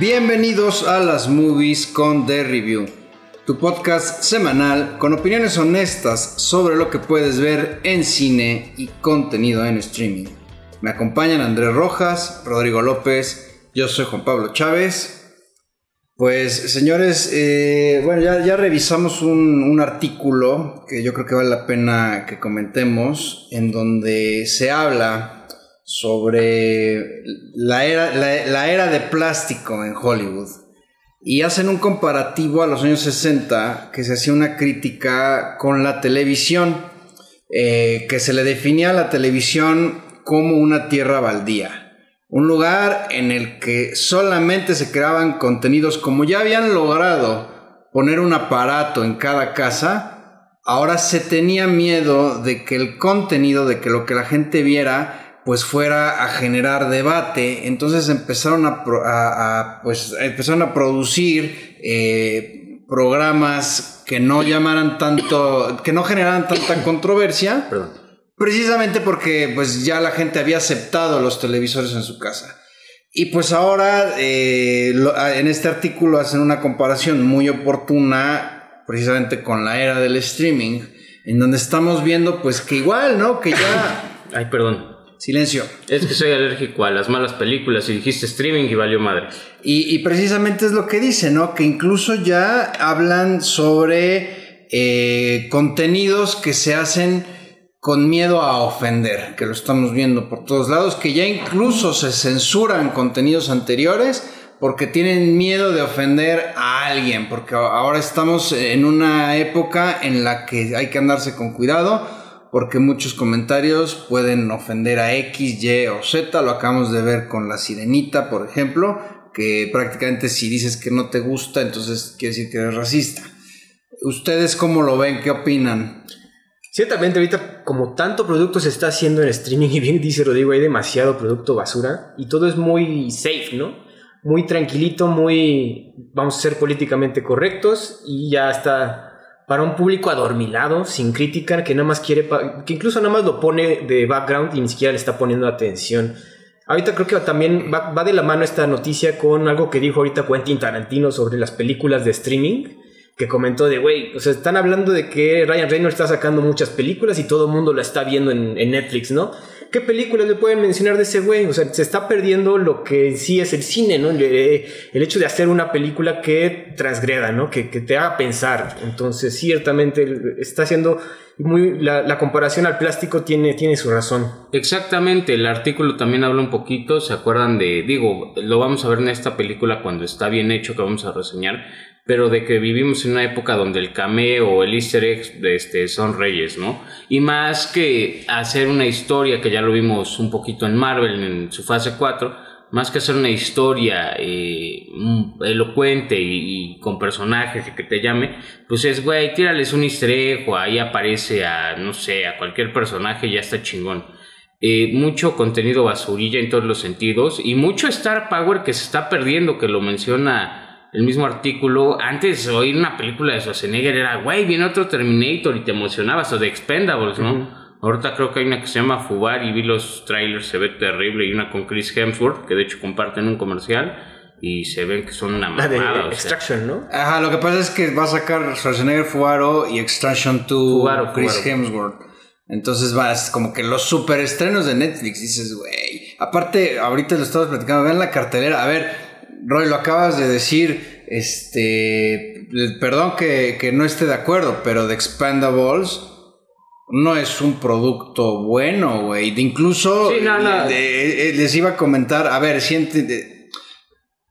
Bienvenidos a las movies con The Review, tu podcast semanal con opiniones honestas sobre lo que puedes ver en cine y contenido en streaming. Me acompañan Andrés Rojas, Rodrigo López, yo soy Juan Pablo Chávez. Pues señores, eh, bueno, ya, ya revisamos un, un artículo que yo creo que vale la pena que comentemos, en donde se habla sobre la era, la, era de plástico en Hollywood. Y hacen un comparativo a los años 60 que se hacía una crítica con la televisión, eh, que se le definía a la televisión como una tierra baldía. Un lugar en el que solamente se creaban contenidos como ya habían logrado poner un aparato en cada casa, ahora se tenía miedo de que el contenido, de que lo que la gente viera, pues fuera a generar debate. Entonces empezaron a, pues, empezaron a producir eh, programas que no llamaran tanto, que no generaran tanta controversia. Precisamente porque pues ya la gente había aceptado los televisores en su casa. Y pues ahora eh, en este artículo hacen una comparación muy oportuna precisamente con la era del streaming, en donde estamos viendo pues que igual, ¿no? Que ya... Ay, perdón. Silencio. Es que soy alérgico a las malas películas y dijiste streaming y valió madre. Y, precisamente es lo que dice, ¿no? Que incluso ya hablan sobre eh, contenidos que se hacen con miedo a ofender, que lo estamos viendo por todos lados, que ya incluso se censuran contenidos anteriores porque tienen miedo de ofender a alguien, porque ahora estamos en una época en la que hay que andarse con cuidado porque muchos comentarios pueden ofender a X, Y o Z. Lo acabamos de ver con la sirenita, por ejemplo, que prácticamente si dices que no te gusta, entonces quiere decir que eres racista. ¿Ustedes cómo lo ven? ¿Qué opinan? Ciertamente ahorita como tanto producto se está haciendo en streaming y bien dice Rodrigo, hay demasiado producto basura y todo es muy safe, ¿no? Muy tranquilito, muy vamos a ser políticamente correctos y ya está para un público adormilado, sin crítica, que nada más quiere, que incluso nada más lo pone de background y ni siquiera le está poniendo atención. Ahorita creo que también va, va de la mano esta noticia con algo que dijo ahorita Quentin Tarantino sobre las películas de streaming que comentó de, güey, o sea, están hablando de que Ryan Reynolds está sacando muchas películas y todo el mundo la está viendo en, en Netflix, ¿no? ¿Qué películas le pueden mencionar de ese güey? O sea, se está perdiendo lo que sí es el cine, ¿no? El, hecho de hacer una película que transgreda, ¿no? Que, te haga pensar. Entonces, ciertamente está haciendo La, comparación al plástico tiene, tiene su razón. Exactamente, el artículo también habla un poquito. ¿Se acuerdan de.? Digo, lo vamos a ver en esta película cuando está bien hecho, que vamos a reseñar pero de que vivimos en una época donde el cameo o el easter egg este, son reyes, ¿no? Y más que hacer una historia, que ya lo vimos un poquito en Marvel en su fase 4, más que hacer una historia eh, elocuente y, con personajes que te llame, pues es, güey, tírales un easter egg o ahí aparece a, no sé, a cualquier personaje, ya está chingón. Eh, mucho contenido basurilla en todos los sentidos y mucho Star Power que se está perdiendo, que lo menciona el mismo artículo, antes oír una película de Schwarzenegger era, güey, viene otro Terminator y te emocionabas, o de Expendables, ¿no? Ahorita creo que hay una que se llama Fubar y vi los trailers, se ve terrible, y una con Chris Hemsworth, que de hecho comparten un comercial y se ven que son una mamada. de Extraction, ¿no? Ajá, lo que pasa es que va a sacar Schwarzenegger Fubaro y Extraction 2 Chris Hemsworth. Entonces vas como que los super estrenos de Netflix, dices, güey. Aparte, ahorita lo estamos platicando, vean la cartelera. A ver, Roy, lo acabas de decir, este, perdón que, no esté de acuerdo, pero The Expandables no es un producto bueno, güey. Incluso eh, les iba a comentar, a ver, siente,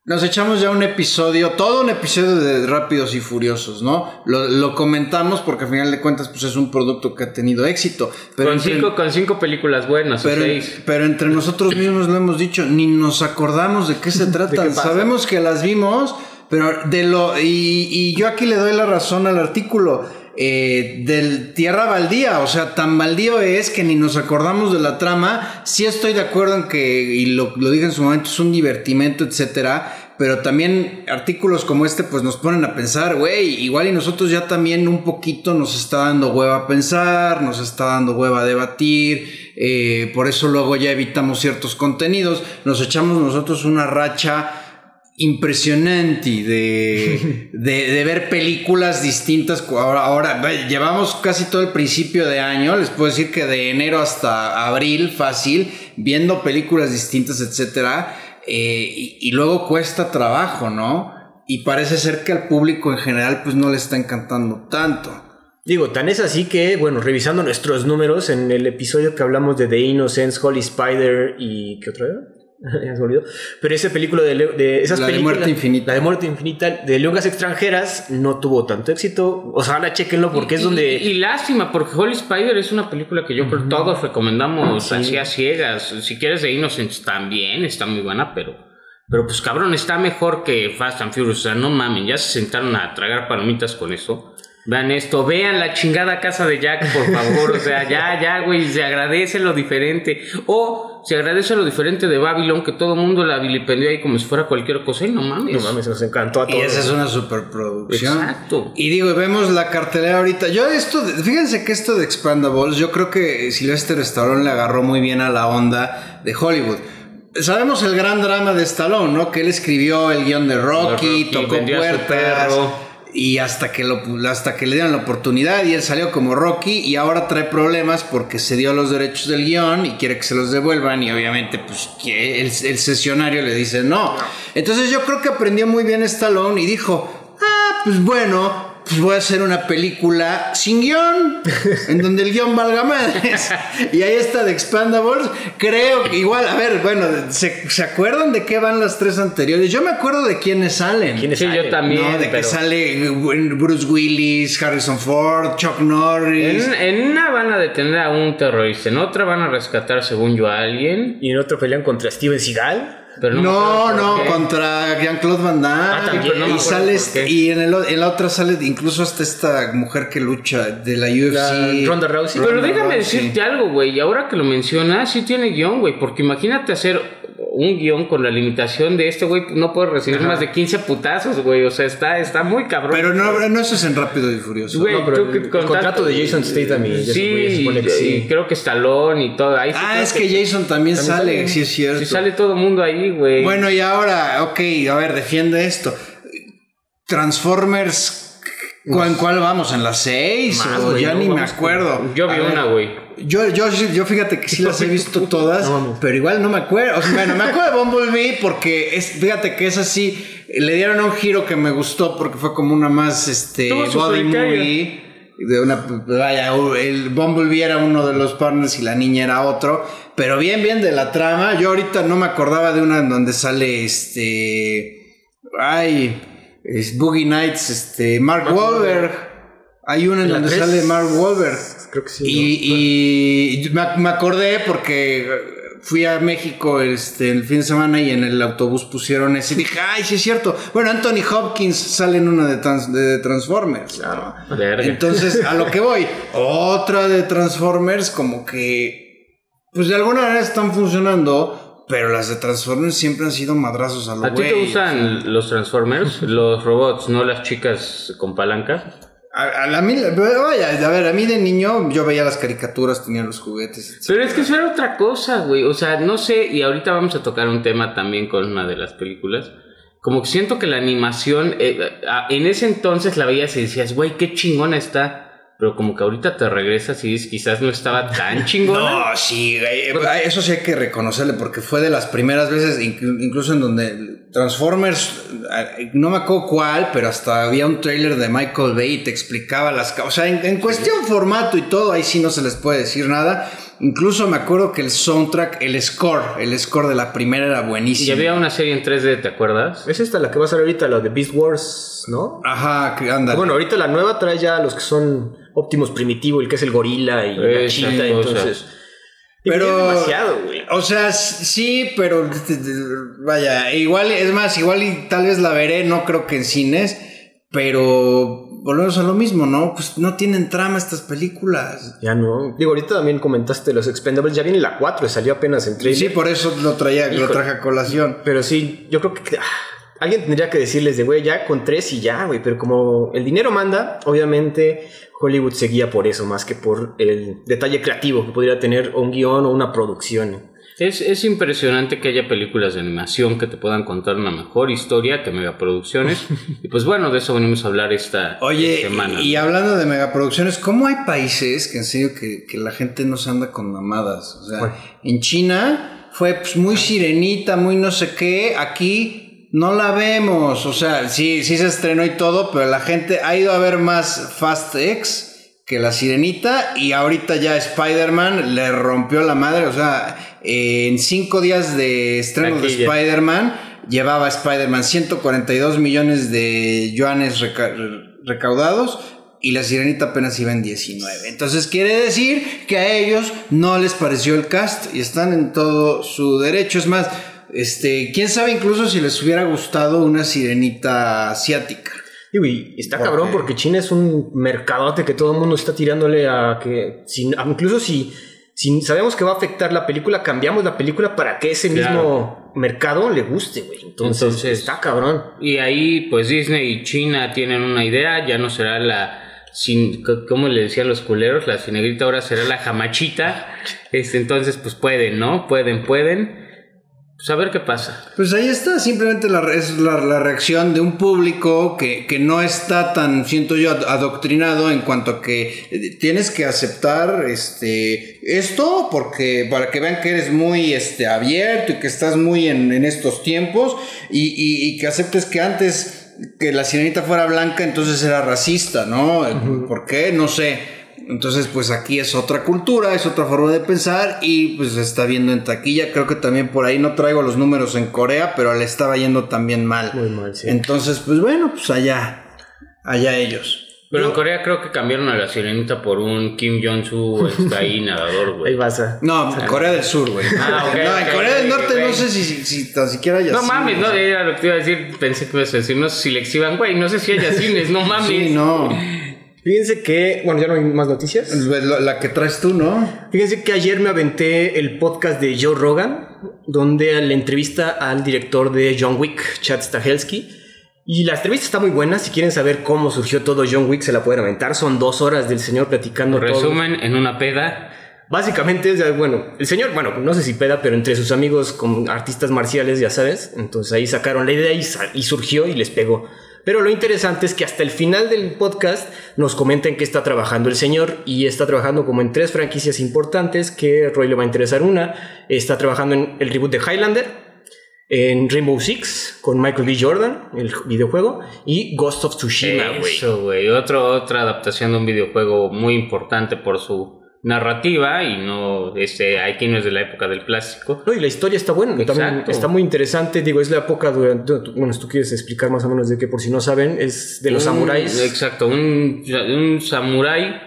nos echamos ya un episodio, todo un episodio de Rápidos y Furiosos, ¿no? Lo, comentamos porque al final de cuentas pues es un producto que ha tenido éxito. Pero con, cinco, con cinco películas buenas, pero, seis. pero entre nosotros mismos lo hemos dicho, ni nos acordamos de qué se trata. Sabemos que las vimos, pero de lo... Y, y yo aquí le doy la razón al artículo eh, del Tierra Baldía, o sea, tan baldío es que ni nos acordamos de la trama. Sí estoy de acuerdo en que, y lo, lo dije en su momento, es un divertimento, etcétera. Pero también artículos como este, pues nos ponen a pensar, güey, igual y nosotros ya también un poquito nos está dando hueva a pensar, nos está dando hueva a debatir, eh, por eso luego ya evitamos ciertos contenidos, nos echamos nosotros una racha impresionante de, de, de ver películas distintas. Ahora, llevamos casi todo el principio de año, les puedo decir que de enero hasta abril, fácil, viendo películas distintas, etcétera. eh, y, y luego cuesta trabajo, ¿no? Y parece ser que al público en general, pues no le está encantando tanto. Digo, tan es así que, bueno, revisando nuestros números en el episodio que hablamos de The Innocents, Holy Spider y. ¿Qué otra era? ya se olvidó. Pero esa película de, de esas La de películas. Muerte Infinita. La de Muerte Infinita de lenguas extranjeras no tuvo tanto éxito. O sea, ahora chequenlo porque es donde. Y, y lástima, porque Holy Spider es una película que yo creo que todos recomendamos así a ciegas. Si quieres de Innocence también, está muy buena, pero. Pero pues cabrón, está mejor que Fast and Furious. O sea, no mamen, ya se sentaron a tragar palomitas con eso. Vean esto, vean la chingada casa de Jack, por favor. O sea, ya, ya, güey, se agradece lo diferente. O se agradece lo diferente de Babylon, que todo el mundo la vilipendió ahí como si fuera cualquier cosa. Y no mames. no mames, nos encantó a Y todos. esa es una superproducción. Exacto. Y digo, vemos la cartelera ahorita. Yo esto, fíjense que esto de Expandables, yo creo que Sylvester Stallone le agarró muy bien a la onda de Hollywood. Sabemos el gran drama de Stallone, ¿no? Que él escribió el guion de Rocky, Rocky, tocó vendió a su puertas. perro. Y hasta que, lo, hasta que le dieron la oportunidad y él salió como Rocky y ahora trae problemas porque se dio los derechos del guion y quiere que se los devuelvan y obviamente pues que el, el sesionario le dice no. Entonces yo creo que aprendió muy bien Stallone y dijo, ah, pues bueno, pues voy a hacer una película sin guion, en donde el guion valga madres. y ahí está de Expandables. Creo que igual, a ver, bueno, ¿se, se acuerdan de qué van las tres anteriores? Yo me acuerdo de quiénes salen. ¿Quiénes Sí, yo salen? también. No, de que sale Bruce Willis, Harrison Ford, Chuck Norris. En, en una van a detener a un terrorista, en otra van a rescatar, según yo, a alguien. Y en otro pelean contra Steven Seagal. Pero no, No, contra Jean-Claude Van Damme. Ah, también, pero no me y acuerdo sale por este- qué. y en, el, en la otra sale incluso hasta esta mujer que lucha de la UFC. La Ronda Rousey. Pero Ronda déjame Rousey. decirte algo, güey. Y ahora que lo mencionas, sí tiene guion, güey. Porque imagínate hacer un guion con la limitación de este, güey. No puede recibir más de 15 putazos, güey. O sea, está, está muy cabrón. Pero no, no eso es en Rápido y Furioso. Güey, No, pero tú el- contrato de Jason Statham y Sí, que sí. y creo que Stallone y todo. Ahí ah, es que Jason también, También sale, sale. sí es cierto. sí sale todo el mundo ahí, güey. Bueno, y ahora, ok, a ver, defiende esto. Transformers, ¿cuál, cuál vamos? ¿En las 6? Más, O ya no, ni me acuerdo. yo vi ver, una, güey. Yo, yo, yo fíjate que sí las he visto todas, No pero igual no me acuerdo. O sea, bueno, me acuerdo de Bumblebee porque es, fíjate que es así. Le dieron un giro que me gustó porque fue como una más este body movie. De una, vaya, el Bumblebee era uno de los partners y la niña era otro. Pero bien, bien de la trama. Yo ahorita no me acordaba de una en donde sale este. Ay, es Boogie Nights, este. Mark, Mark Wahlberg. Hay una en ¿En la donde tres? sale Mark Wahlberg. Creo que sí. Y, y me, me acordé porque fui a México este, el fin de semana y en el autobús pusieron ese y dije, ay, sí es cierto. Bueno, Anthony Hopkins sale en una de, trans- de Transformers. Claro. Verga. Entonces, a lo que voy, otra de Transformers como que, pues de alguna manera están funcionando, pero las de Transformers siempre han sido madrazos a lo ¿A ti te gustan los Transformers? los robots, no las chicas con palanca. A, a la mí, vaya, a ver, a mí de niño yo veía las caricaturas, tenía los juguetes. Pero es que eso era otra cosa, güey. O sea, no sé, y ahorita vamos a tocar un tema también con una de las películas. Como que siento que la animación, eh, a- en ese entonces la veías y decías, güey, qué chingona está. Pero como que ahorita te regresas y dices, quizás no estaba tan chingona. No, sí, güey, eso sí hay que reconocerle porque fue de las primeras veces, inclu- incluso en donde Transformers, eh, no me acuerdo cuál, pero hasta había un trailer de Michael Bay y te explicaba las cosas. O sea, en, en cuestión formato y todo, ahí sí no se les puede decir nada. Incluso me acuerdo que el soundtrack, el score, el score de la primera era Y buenísimo. había una serie en 3D, ¿te acuerdas? Es esta la que va a ser ahorita, la de Beast Wars, ¿no? Ajá, que anda. Bueno, ahorita la nueva trae ya los que son Optimus Primitivo, el que es el gorila y la Esas chita, cosas. entonces. y Pero- demasiado, güey. O sea, sí, pero vaya, igual, es más, igual y tal vez la veré, no creo que en cines, pero volvemos a lo mismo, ¿no? Pues no tienen trama estas películas. Ya no. Digo, ahorita también comentaste los Expendables, ya viene la 4, salió apenas en trailer. Sí, por eso lo traía, lo traje a colación. Pero sí, yo creo que ah, alguien tendría que decirles de, güey, ya con tres y ya, güey. Pero como el dinero manda, obviamente Hollywood seguía por eso, más que por el detalle creativo que podría tener un guion o una producción. Es, es impresionante que haya películas de animación que te puedan contar una mejor historia que megaproducciones. y pues bueno, de eso venimos a hablar esta Oye, semana. y hablando de megaproducciones, ¿cómo hay países que en serio que, que la gente no se anda con mamadas? O sea, en China fue pues, muy sirenita, muy no sé qué. Aquí no la vemos. O sea, sí, sí se estrenó y todo, pero la gente ha ido a ver más Fast X que la sirenita y ahorita ya Spider-Man le rompió la madre. O sea, en cinco días de estreno de. Spider-Man llevaba Spider-Man 142 millones de yuanes reca- recaudados y la sirenita apenas iba en 19. Entonces quiere decir que a ellos no les pareció el cast y están en todo su derecho. Es más, este, quién sabe incluso si les hubiera gustado una sirenita asiática. Y está ¿Por cabrón qué? porque China es un mercadote que todo el mundo está tirándole a que, si- incluso si, si sabemos que va a afectar la película, cambiamos la película para que ese Claro. mismo mercado le guste, güey. Entonces, Entonces- está cabrón. Y ahí, pues Disney y China tienen una idea, ya no será la. Sin, ¿Cómo le decían los culeros? La cinegrita ahora será la jamachita. Este, entonces, pues pueden, ¿no? Pueden, pueden. Pues a ver qué pasa. Pues ahí está, simplemente la, re- es la, la reacción de un público que, que no está tan, siento yo, ad- adoctrinado en cuanto a que eh, tienes que aceptar este esto porque para que vean que eres muy este, abierto y que estás muy en, en estos tiempos y, y- y que aceptes que antes que la sirenita fuera blanca entonces era racista, ¿no? ¿Por qué? No sé. Entonces, pues aquí es otra cultura, es otra forma de pensar y pues se está viendo en taquilla. Creo que también por ahí no traigo los números en Corea, pero le estaba yendo también mal. Muy mal, sí. Entonces, pues bueno, pues allá, allá ellos. Pero en Corea creo que cambiaron a la sirenita por un Kim Jong-su está ahí nadador, Ahí güey. vas a. No, en Corea del Sur, güey. Ah, ok, no, en Corea del Norte no sé si, si, si tan siquiera haya No mames, no, era lo que te iba a decir. Pensé que ibas a decir, no sé si le exhiban, güey, no sé si haya cines, no mames. Sí, no. Fíjense que, bueno, ya no hay más noticias. La, la que traes tú, ¿no? Fíjense que ayer me aventé el podcast de Joe Rogan, donde le entrevista al director de John Wick, Chad Stahelski. Y la entrevista está muy buena. Si quieren saber cómo surgió todo John Wick, se la pueden aventar. Son dos horas del señor platicando todo. Resumen, en una peda. Básicamente, es, bueno, el señor, bueno, no sé si peda, pero entre sus amigos como artistas marciales, ya sabes. Entonces ahí sacaron la idea y, y surgió y les pegó. Pero lo interesante es que hasta el final del podcast nos comentan que está trabajando el señor y está trabajando como en tres franquicias importantes que Roy le va a interesar una. Está trabajando en el reboot de Highlander, en Rainbow Six con Michael B. Jordan, el videojuego, y Ghost of Tsushima, güey. Eso, güey. Otra adaptación de un videojuego muy importante por su narrativa y no, este, aquí no es de la época del plástico. No, y la historia está buena, también está muy interesante. Digo, es la época durante. Bueno, si tú quieres explicar más o menos de que, por si no saben, es de los Un- samuráis. Exacto, un, un samurái,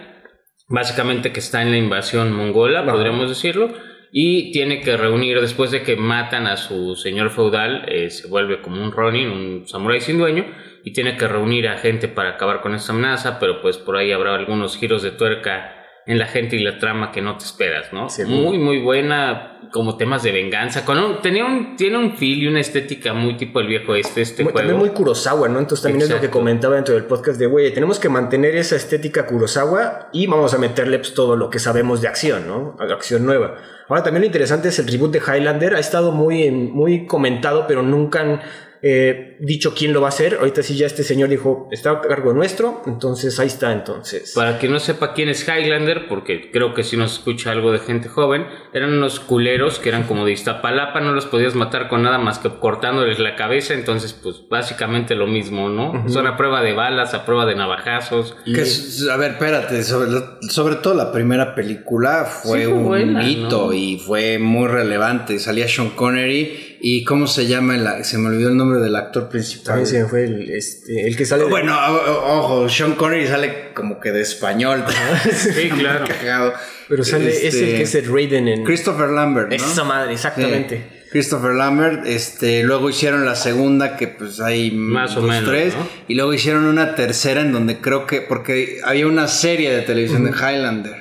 básicamente que está en la invasión mongola, Ajá. podríamos decirlo, y tiene que reunir, después de que matan a su señor feudal, eh, se vuelve como un Ronin, un samurái sin dueño, y tiene que reunir a gente para acabar con esta amenaza, pero pues por ahí habrá algunos giros de tuerca en la gente y la trama que no te esperas, ¿no? Sí. muy, muy buena, como temas de venganza, con un- tenía un, tiene un feel y una estética muy tipo el viejo este, este Muy- juego. también muy Kurosawa, ¿no? Entonces también es lo que comentaba dentro del podcast de, güey, tenemos que mantener esa estética Kurosawa y vamos a meterle pues, todo lo que sabemos de acción, ¿no? Acción nueva. Ahora también lo interesante es el reboot de Highlander. Ha estado muy, muy comentado, pero nunca han eh, dicho quién lo va a hacer. Ahorita sí ya este señor dijo, está a cargo nuestro, entonces ahí está, entonces. Para quien no sepa quién es Highlander, porque creo que si nos escucha algo de gente joven, eran unos culeros que eran como de Iztapalapa, no los podías matar con nada más que cortándoles la cabeza, entonces pues básicamente lo mismo, ¿no? Son a prueba de balas, a prueba de navajazos. Que es- a ver, espérate, sobre, lo- sobre todo la primera película fue, Sí, fue un buena, hito ¿no? y fue muy relevante. Salía Sean Connery y ¿cómo se llama? el- se me olvidó el nombre del actor principal. También se me fue el, este, el que sale. Bueno, ojo, Sean Connery sale como que de español. Sí, claro. Cagado. pero sale, es el Este, que es el Raiden en. Christopher Lambert, ¿no? Esa madre, exactamente. Sí. Christopher Lambert, este, luego hicieron la segunda que pues hay Más o menos, tres, ¿no? y luego hicieron una tercera en donde creo que, porque había una serie de televisión de Highlander,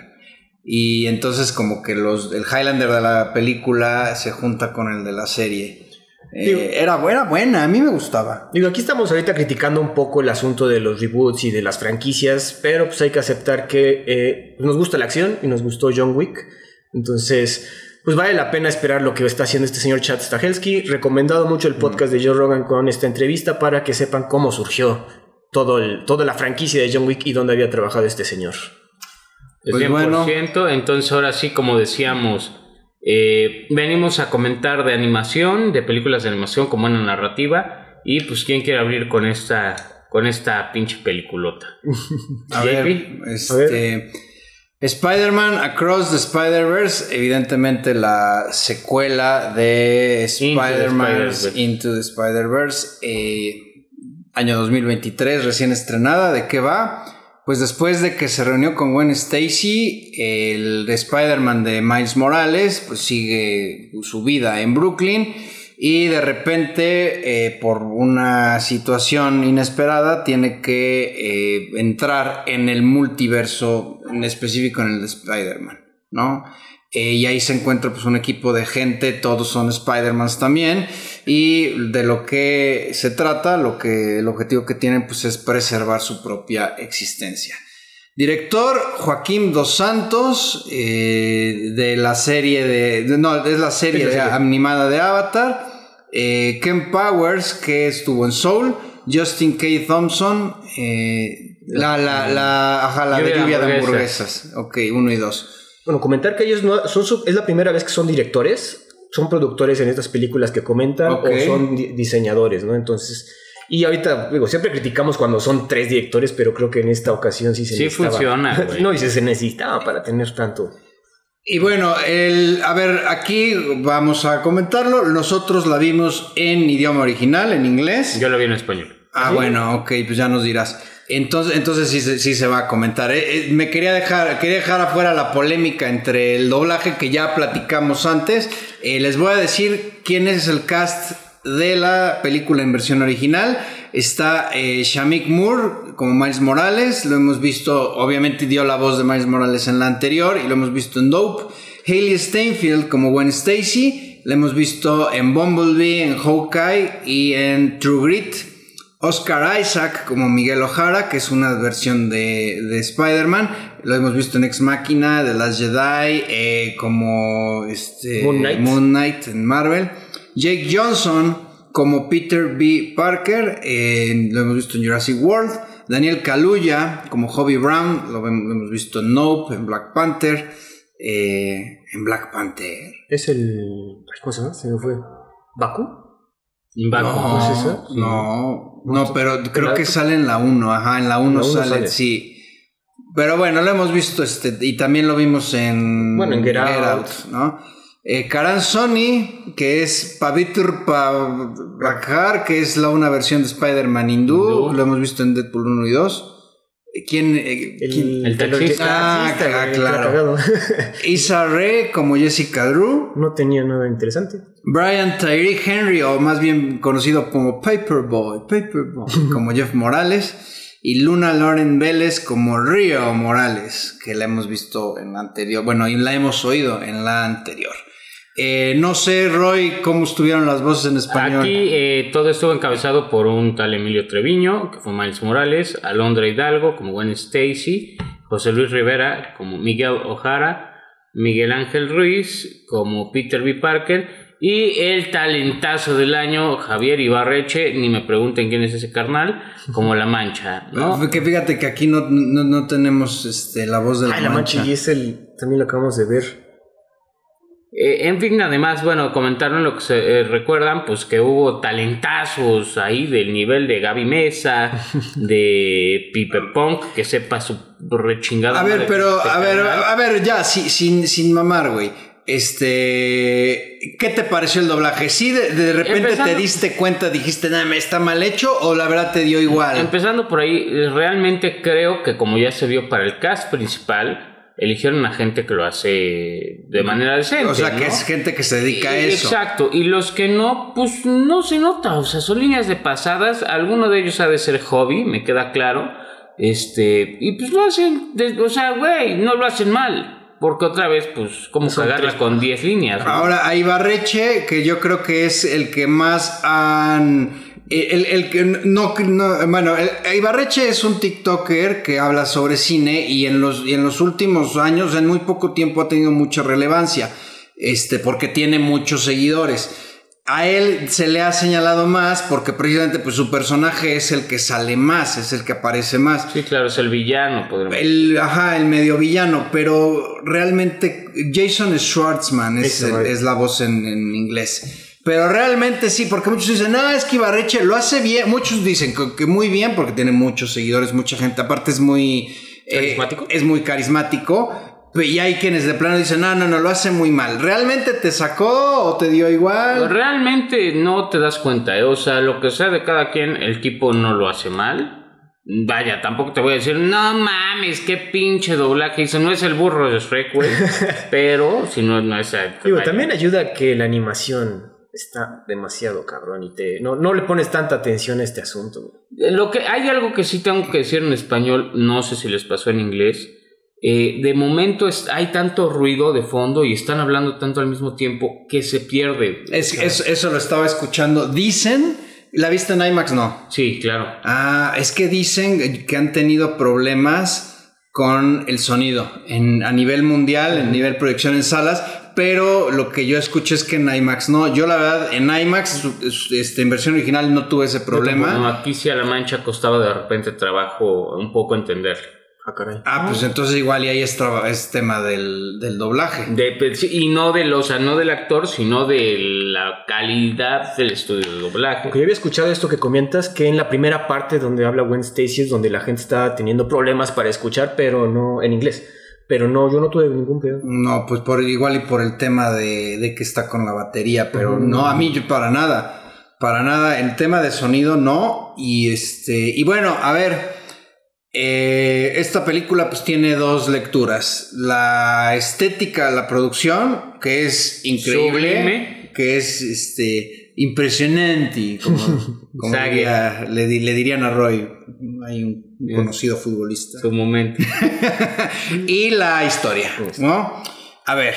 y entonces como que los, el Highlander de la película se junta con el de la serie. Eh, era, era buena, a mí me gustaba. Digo, aquí estamos ahorita criticando un poco el asunto de los reboots y de las franquicias, pero pues hay que aceptar que eh, nos gusta la acción y nos gustó John Wick. Entonces, pues vale la pena esperar lo que está haciendo este señor Chad Stahelski. Recomendado mucho el podcast de Joe Rogan con esta entrevista para que sepan cómo surgió todo el, toda la franquicia de John Wick y dónde había trabajado este señor. El Pues 100%, bueno. entonces ahora sí, como decíamos, eh, venimos a comentar de animación, de películas de animación con buena narrativa. Y pues, ¿quién quiere abrir con esta, con esta pinche peliculota? A ver, este, Spider-Man Across the Spider-Verse, evidentemente la secuela de Into the Spider-Man Spider-Verse. Into the Spider-Verse, eh, año 2023, recién estrenada. ¿De qué va? Pues después de que se reunió con Gwen Stacy, el Spider-Man de Miles Morales, pues sigue su vida en Brooklyn. Y de repente, eh, por una situación inesperada, tiene que eh, entrar en el multiverso, en específico en el de Spider-Man, ¿no? Eh, y ahí se encuentra pues un equipo de gente, todos son Spider-Mans también. Y de lo que se trata, lo que, el objetivo que tienen pues es preservar su propia existencia. Director Joaquín Dos Santos, eh, de la serie de, de- No, es la serie, de- animada de Avatar. Eh, Ken Powers, que estuvo en Soul. Justin K. Thompson. eh, la, la, la, ajá, la de Lluvia de hamburguesas. hamburguesas. Ok, uno y dos. Bueno, comentar que ellos no son su- es la primera vez que son directores, son productores en estas películas que comentan Ok. o son di- diseñadores, ¿no? Entonces, y ahorita, digo, siempre criticamos cuando son tres directores, pero creo que en esta ocasión sí se Sí necesitaba. funciona, güey. no, y se se necesitaba para tener tanto. Y bueno, el, a ver, aquí vamos a comentarlo. Nosotros la vimos en idioma original, en inglés. Yo lo vi en español. Ah, bueno, ok, pues ya nos dirás. Entonces, entonces sí, se- sí se va a comentar. Eh, eh, me quería dejar, quería dejar afuera la polémica entre el doblaje que ya platicamos antes. Eh, les voy a decir quién es el cast de la película en versión original. Está eh, Shamik Moore como Miles Morales. Lo hemos visto, obviamente dio la voz de Miles Morales en la anterior y lo hemos visto en Dope. Hailey Steinfeld como Gwen Stacy. La hemos visto en Bumblebee, en Hawkeye y en True Grit. Oscar Isaac como Miguel O'Hara, que es una versión de, de Spider-Man. Lo hemos visto en Ex Machina, The Last Jedi, eh, como este, Moon Knight. Moon Knight en Marvel. Jake Johnson como Peter B. Parker, eh, lo hemos visto en Jurassic World. Daniel Kaluuya como Hobby Brown, lo, hem- lo hemos visto en Nope, en Black Panther. eh, en Black Panther. Es el. ¿Cómo se llama? Se me fue. ¿Baku? Baku. No, ¿no es eso? no, no, pero creo que sale en la 1, ajá, en la 1 la uno sale, sale. sí. Pero bueno, lo hemos visto este y también lo vimos en Bueno, en Get Out. ¿no? Eh, Karan Sony, que es Pavitr Pavakhar, que es la una versión de Spider-Man hindú, Hindú. lo hemos visto en Deadpool 1 y 2. ¿Quién? eh, quién? El taxista. Ah, ah, claro. Isa Rae como Jessica Drew. no tenía nada interesante. Brian Tyree Henry, o más bien conocido como Paperboy, Paperboy, como Jeff Morales. Y Luna Lauren Vélez como Rio Morales, que la hemos visto en la anterior, bueno, y la hemos oído en la anterior. Eh, no sé, Roy, cómo estuvieron las voces en español. Aquí eh, todo estuvo encabezado por un tal Emilio Treviño, que fue Miles Morales, Alondra Hidalgo como Gwen Stacy, José Luis Rivera como Miguel O'Hara, Miguel Ángel Ruiz como Peter B. Parker y el talentazo del año Javier Ibarreche, ni me pregunten quién es ese carnal, como La Mancha, ¿no? Que fíjate que aquí no, no, no tenemos este, la voz de la, Ay, la mancha. mancha. Y es el. También lo acabamos de ver. Eh, en fin, además, bueno, comentaron lo que se eh, recuerdan, pues que hubo talentazos ahí del nivel de Gaby Mesa, de Pipe Punk, que sepa su rechingada. A ver, pero, este a ver, a ver, ya, si- sin, sin mamar, güey. Este, ¿qué te pareció el doblaje? ¿Sí de, de repente Empezando- te diste cuenta, dijiste, nada, está mal hecho o la verdad te dio igual? Empezando por ahí, eh, realmente creo que como ya se vio para el cast principal, eligieron a gente que lo hace de manera decente. o sea, que es gente que se dedica a eso. Exacto, y los que no, pues no se nota, o sea, son líneas de pasadas, alguno de ellos ha de ser hobby, me queda claro, este, y pues lo hacen, de- o sea, güey, no lo hacen mal, porque otra vez, pues, ¿cómo Son cagarla con 10 líneas? no? Ahora, a Ibarreche, que yo creo que es el que más han... El, el que no, no- bueno, el- Ibarreche es un TikToker que habla sobre cine y en los, y en los últimos años, en muy poco tiempo, ha tenido mucha relevancia. este, porque tiene muchos seguidores. A él se le ha señalado más porque precisamente pues, su personaje es el que sale más, es el que aparece más. Sí, claro, es el villano, podríamos El, ajá, el medio villano, pero realmente Jason Schwartzman es, es la voz en, en inglés. Pero realmente sí, porque muchos dicen, no, es que Ibarreche lo hace bien. Muchos dicen que, que muy bien porque tiene muchos seguidores, mucha gente. Aparte es muy... eh, ¿Carismático? es muy carismático. Y hay quienes de plano dicen, no, no, no, lo hace muy mal. ¿Realmente te sacó o te dio igual? Realmente no te das cuenta, ¿eh? o sea, lo que sea de cada quien, el tipo no lo hace mal. Vaya, tampoco te voy a decir, no mames, qué pinche doblaje hizo. No es el burro de Shrek, güey. pero si no, no es. Digo, vaya. también ayuda que la animación está demasiado cabrón y te, no, no le pones tanta atención a este asunto. güey. Lo que hay algo que sí tengo que decir en español, no sé si les pasó en inglés. eh, de momento es- hay tanto ruido de fondo y están hablando tanto al mismo tiempo que se pierde. Es, es- eso lo estaba escuchando. Dicen, ¿la viste en IMAX? No. Sí, claro. Ah, es que dicen que han tenido problemas con el sonido en, a nivel mundial, en nivel proyección en salas, pero lo que yo escuché es que en IMAX no. Yo la verdad, en IMAX, este, en versión original no tuve ese problema. No, aquí sí a la mancha costaba de repente trabajo un poco entender. Ah, caray. Ah, pues entonces igual y ahí es, traba- es tema del, del doblaje. De- pues, y no del, o sea, no del actor, sino de la calidad del estudio de doblaje. Porque yo había escuchado esto que comentas, que en la primera parte donde habla Gwen Stacy es donde la gente está teniendo problemas para escuchar, pero no en inglés. Pero no, yo no tuve ningún pedo. No, pues por igual y por el tema de, de que está con la batería, pero no, a mí yo para nada. Para nada. El tema de sonido no. Y este. Y bueno, a ver. eh, esta película pues tiene dos lecturas. La estética, la producción, que es increíble. Sublime. Que es este impresionante. Como, como Sague. diría- le, le dirían a Roy. Hay un. Conocido futbolista Su momento. y la historia, ¿no? A ver.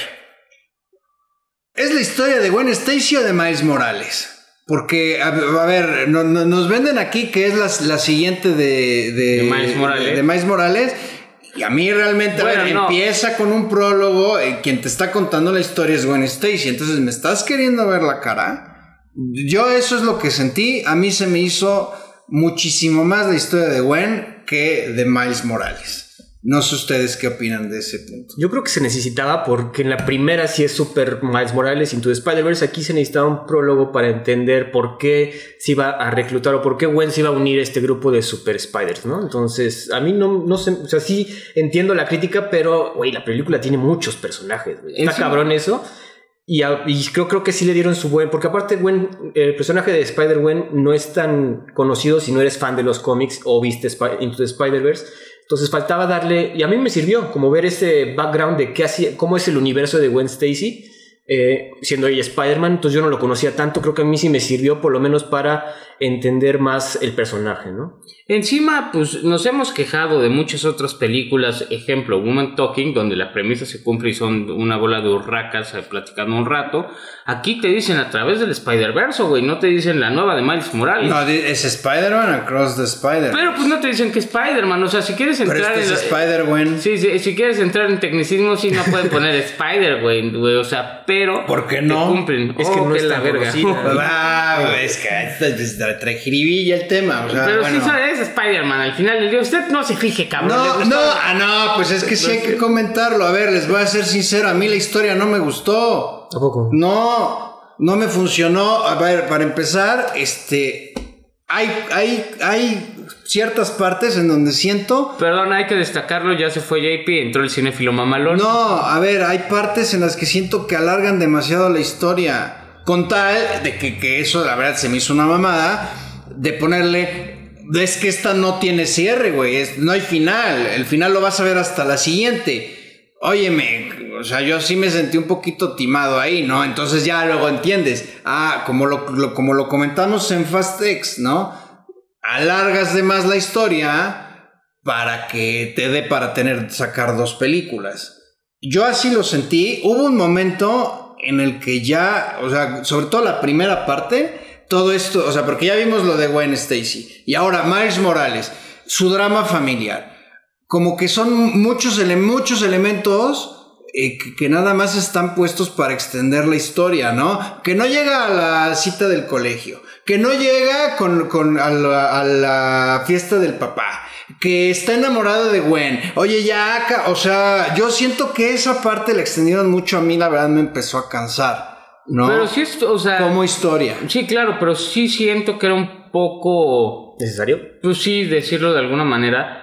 ¿Es la historia de Gwen Stacy o de Miles Morales? Porque, a, a ver, no- no- nos venden aquí que es la, la siguiente de, de, De Miles Morales. de- de Miles Morales. Y a mí realmente, a Bueno, ver, no. empieza con un prólogo. eh, quien te está contando la historia es Gwen Stacy. Entonces, ¿me estás queriendo ver la cara? Yo eso es lo que sentí. A mí se me hizo muchísimo más la historia de Gwen que de Miles Morales. No sé ustedes qué opinan de ese punto. Yo creo que se necesitaba porque en la primera sí es súper Miles Morales Into the Spider-Verse. Aquí se necesitaba un prólogo para entender por qué se iba a reclutar o por qué Gwen se iba a unir a este grupo de Super Spiders, ¿no? Entonces, a mí no, no sé, o sea, sí entiendo la crítica, pero, güey, la película tiene muchos personajes, güey. Está Encima- cabrón eso. Y, a- y creo, creo que sí le dieron su buen. Porque aparte, Gwen, el personaje de Spider-Gwen no es tan conocido si no eres fan de los cómics o viste Spi- Into Spider-Verse. Entonces faltaba darle. Y a mí me sirvió como ver ese background de qué hacía, cómo es el universo de Gwen Stacy. eh, siendo ella Spider-Man, entonces yo no lo conocía tanto. Creo que a mí sí me sirvió, por lo menos, para entender más el personaje, ¿no? Encima, pues nos hemos quejado de muchas otras películas, ejemplo, Woman Talking, donde la premisa se cumple y son una bola de urracas eh, platicando un rato. Aquí te dicen a través del Spider-Verse, güey, no te dicen la nueva de Miles Morales. No, es Spider-Man Across the Spider. Pero pues no te dicen que Spider-Man, o sea, si quieres Pero entrar este es en... la- Spider-Gwen. Sí, sí, si quieres entrar en tecnicismo, sí, no pueden poner Spider, güey, güey, o sea, pero... ¿Por qué te no? cumplen. Es que Oh, no qué es la verga. conocida. Ah, es que es- trae trae jiribilla el tema. O sea, Pero bueno. sí sabes, es Spider-Man, al final del día, usted no se fije, cabrón. le No, no, ah, no, pues es que sí hay que comentarlo. A ver, les voy a ser sincero, a mí la historia no me gustó. Tampoco. No, no me funcionó. A ver, para empezar, este. Hay, hay, hay ciertas partes en donde siento. Perdón, hay que destacarlo, ya se fue JP, entró el cinéfilo mamalón. No, a ver, hay partes en las que siento que alargan demasiado la historia. Con tal de que, que eso, la verdad, se me hizo una mamada. De ponerle. Es que esta no tiene cierre, güey. No hay final. El final lo vas a ver hasta la siguiente. Óyeme, o sea, yo sí me sentí un poquito timado ahí, ¿no? Entonces ya luego entiendes. Ah, como lo, lo- como lo comentamos en Fast X, ¿no? Alargas de más la historia para que te dé para tener sacar dos películas. Yo así lo sentí. Hubo un momento en el que ya, o sea, sobre todo la primera parte, todo esto, o sea, porque ya vimos lo de Gwen Stacy y ahora Miles Morales, su drama familiar, como que son muchos, ele- muchos elementos eh, que, nada más están puestos para extender la historia, ¿no? Que no llega a la cita del colegio, que no llega con, con a la fiesta del papá, que está enamorado de Gwen. Oye, ya, acá, o sea, yo siento que esa parte la extendieron mucho a mí, la verdad me empezó a cansar, ¿no? Pero sí es, o sea... Como historia. Sí, claro, pero sí siento que era un poco... ¿Necesario? Pues sí, decirlo de alguna manera.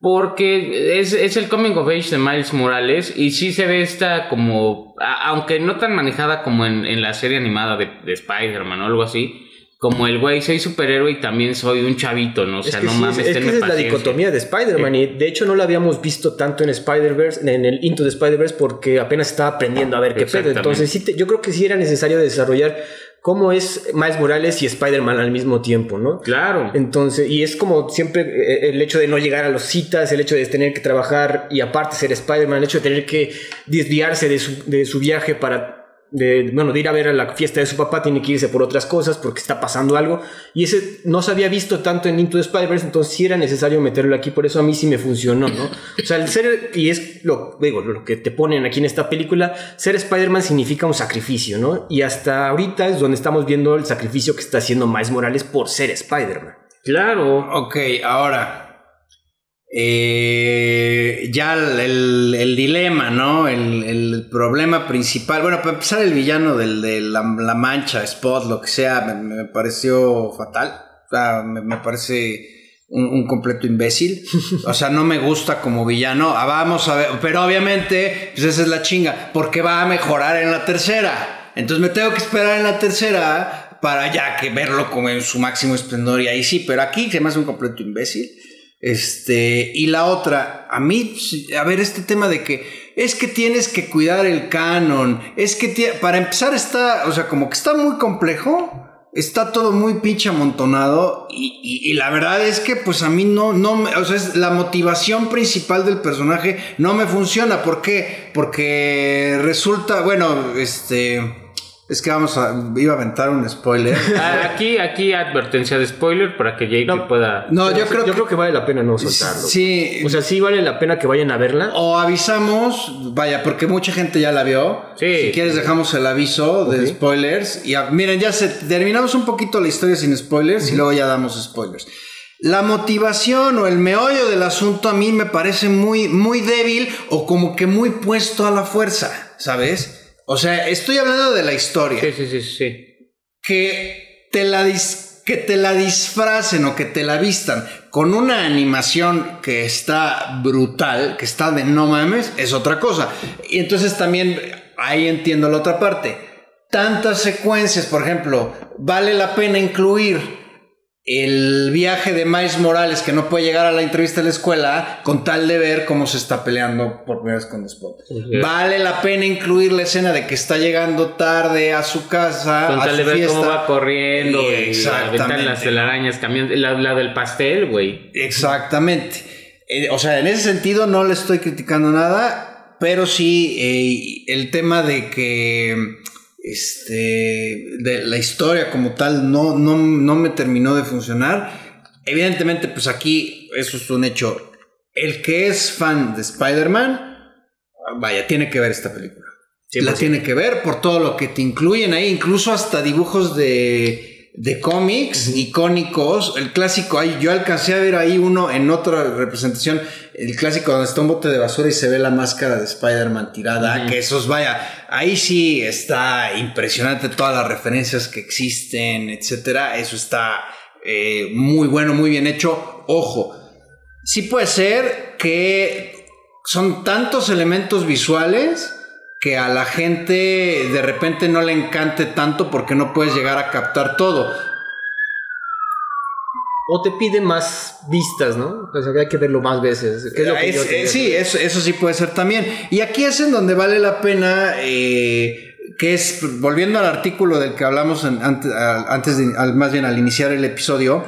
Porque es, es el coming of age de Miles Morales y sí se ve esta como, a- aunque no tan manejada como en, en la serie animada de, de Spider-Man o algo así, como el güey, soy superhéroe y también soy un chavito, ¿no? O sea, es que no sí, mames, es, es que esa es la dicotomía de Spider-Man y de hecho no la habíamos visto tanto en Spider-Verse, en el Into the Spider-Verse porque apenas estaba aprendiendo a ver qué pedo. Entonces sí te- yo creo que sí era necesario desarrollar cómo es Miles Morales y Spider-Man al mismo tiempo, ¿no? Claro. Entonces, y es como siempre eh, el hecho de no llegar a los citas, el hecho de tener que trabajar y aparte ser Spider-Man, el hecho de tener que desviarse de su, de su viaje para, de, bueno, de ir a ver a la fiesta de su papá, tiene que irse por otras cosas porque está pasando algo. Y ese no se había visto tanto en Into the Spider-Verse, entonces sí era necesario meterlo aquí, por eso a mí sí me funcionó, ¿no? O sea, el ser, y es lo, digo, lo que te ponen aquí en esta película, ser Spider-Man significa un sacrificio, ¿no? Y hasta ahorita es donde estamos viendo el sacrificio que está haciendo Miles Morales por ser Spider-Man. Claro. Ok, ahora. Eh, ya el, el- el dilema, ¿no? El, el problema principal. Bueno, para empezar, el villano del, de la, la mancha, Spot, lo que sea, me, me pareció fatal. O sea, me, me parece un, un completo imbécil. O sea, no me gusta como villano. Ah, vamos a ver. Pero obviamente, pues esa es la chinga. Porque va a mejorar en la tercera. Entonces me tengo que esperar en la tercera para ya que verlo como en su máximo esplendor. Y ahí sí, pero aquí se me hace un completo imbécil. Este, y la otra, a mí, a ver, este tema de que es que tienes que cuidar el canon, es que para empezar está, o sea, como que está muy complejo, está todo muy pinche amontonado y, y- la verdad es que pues a mí no, no, o sea, es la motivación principal del personaje no me funciona, ¿por qué? Porque resulta, bueno, este, es que vamos a, iba a aventar un spoiler. Ah, Aquí, aquí advertencia de spoiler para que Jake No. pueda. No, yo creo yo que... creo que vale la pena no soltarlo. Sí, O sea, sí vale la pena que vayan a verla. O avisamos, vaya, porque mucha gente ya la vio. Sí. Si quieres dejamos el aviso de spoilers. Y a- miren, ya se terminamos un poquito la historia sin spoilers y luego ya damos spoilers. La motivación o el meollo del asunto a mí me parece muy, muy débil o como que muy puesto a la fuerza, ¿sabes? O sea, estoy hablando de la historia Sí, sí, sí, sí. que te la dis- que te la disfracen o que te la vistan con una animación que está brutal, que está de no mames, es otra cosa. Y entonces también ahí entiendo la otra parte. Tantas secuencias, por ejemplo, vale la pena incluir el viaje de Miles Morales que no puede llegar a la entrevista de la escuela con tal de ver cómo se está peleando por primera vez con Spot. Vale la pena incluir la escena de que está llegando tarde a su casa, Con a tal su de ver fiesta. cómo va corriendo, Y güey. exactamente. Aventan las telarañas. La, la del pastel, güey. Exactamente. Eh, o sea, en ese sentido no le estoy criticando nada, pero sí eh, el tema de que este de la historia como tal no, no, no me terminó de funcionar. Evidentemente, pues aquí eso es un hecho. El que es fan de Spider-Man, vaya, tiene que ver esta película. la tiene que ver por todo lo que te incluyen ahí, incluso hasta dibujos de, de cómics icónicos. El clásico, ahí, yo alcancé a ver ahí uno en otra representación, el clásico donde está un bote de basura y se ve la máscara de Spider-Man tirada, Ujú. que esos, vaya, ahí sí está impresionante todas las referencias que existen, etcétera. Eso está eh, muy bueno, muy bien hecho. Ojo, sí puede ser que son tantos elementos visuales que a la gente de repente no le encante tanto porque no puedes llegar a captar todo. O te pide más vistas, ¿no? O sea, que hay que verlo más veces. que es lo que Es- yo te- eh, sí, eso, eso sí puede ser también. Y aquí es en donde vale la pena, eh, que es, volviendo al artículo del que hablamos en- antes, de, al- más bien al iniciar el episodio,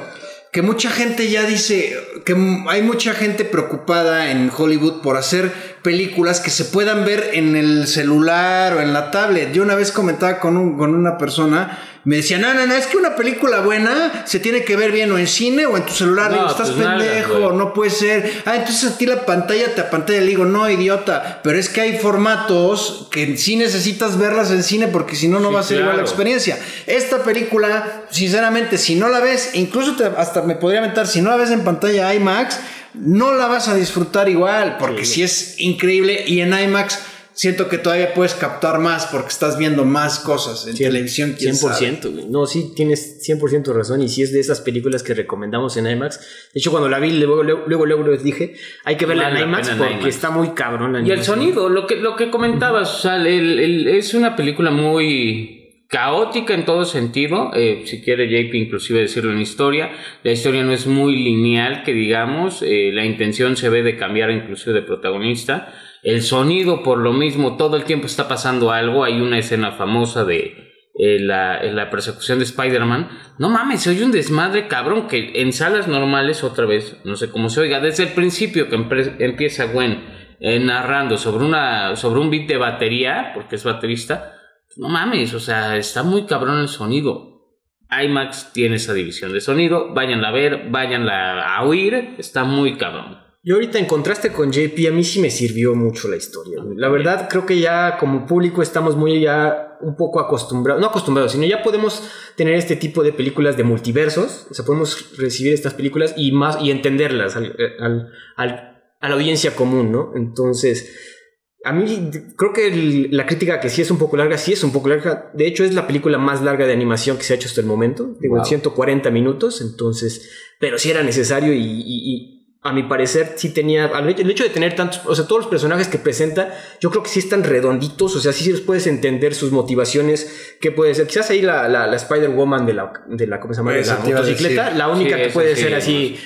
que mucha gente ya dice, que hay mucha gente preocupada en Hollywood por hacer películas que se puedan ver en el celular o en la tablet. Yo una vez comentaba con, un, con una persona, me decía, no, no, no, es que una película buena se tiene que ver bien o en cine o en tu celular. No, digo, estás pues pendejo, no puede ser. Ah, entonces a ti la pantalla te apantalla. Le digo, no, idiota, pero es que hay formatos que sí necesitas verlas en cine porque si no, no Sí, va a ser igual la experiencia. Esta película, sinceramente, si no la ves, incluso te- hasta me podría aventar, si no la ves en pantalla IMAX, no la vas a disfrutar igual, porque si es increíble y en IMAX siento que todavía puedes captar más porque estás viendo más cosas en televisión. quién 100%, sabe. güey. No, sí, tienes 100% razón. Y sí es de esas películas que recomendamos en IMAX. De hecho, cuando la vi, luego, luego, luego, luego les dije, hay que verla Vale en IMAX en porque IMAX. está muy cabrón la Y el sonido, lo que, lo que comentabas, o sea, el- el- es una película muy caótica en todo sentido, eh, si quiere JP inclusive decirlo en historia, la historia no es muy lineal, que digamos, eh, la intención se ve de cambiar inclusive de protagonista, el sonido por lo mismo, todo el tiempo está pasando algo, hay una escena famosa de eh, la, la persecución de Spider-Man, no mames, se oye un desmadre cabrón que en salas normales otra vez, no sé cómo se oiga, desde el principio que empieza Gwen narrando sobre, una, sobre un beat de batería, porque es baterista, no mames, o sea, está muy cabrón el sonido. IMAX tiene esa división de sonido, váyanla a ver, váyanla a oír, está muy cabrón. Yo ahorita en contraste con JP, a mí sí me sirvió mucho la historia. La verdad, creo que ya como público estamos muy ya un poco acostumbrados, no acostumbrados, sino ya podemos tener este tipo de películas de multiversos. O sea, podemos recibir estas películas y más y entenderlas al- al- al- a la audiencia común, ¿no? Entonces, a mí creo que el- la crítica que sí es un poco larga, sí es un poco larga. De hecho, es la película más larga de animación que se ha hecho hasta el momento. Digo, Wow. 140 minutos. Entonces, pero sí era necesario y, y- y a mi parecer sí tenía. El hecho de tener tantos. O sea, todos los personajes que presenta, yo creo que sí están redonditos. O sea, sí, los puedes entender sus motivaciones. ¿Qué puede ser? Quizás ahí la, la, la Spider-Woman de la, de la. ¿Cómo se llama? De Eso la motocicleta. La única Sí, que puede sí, ser así.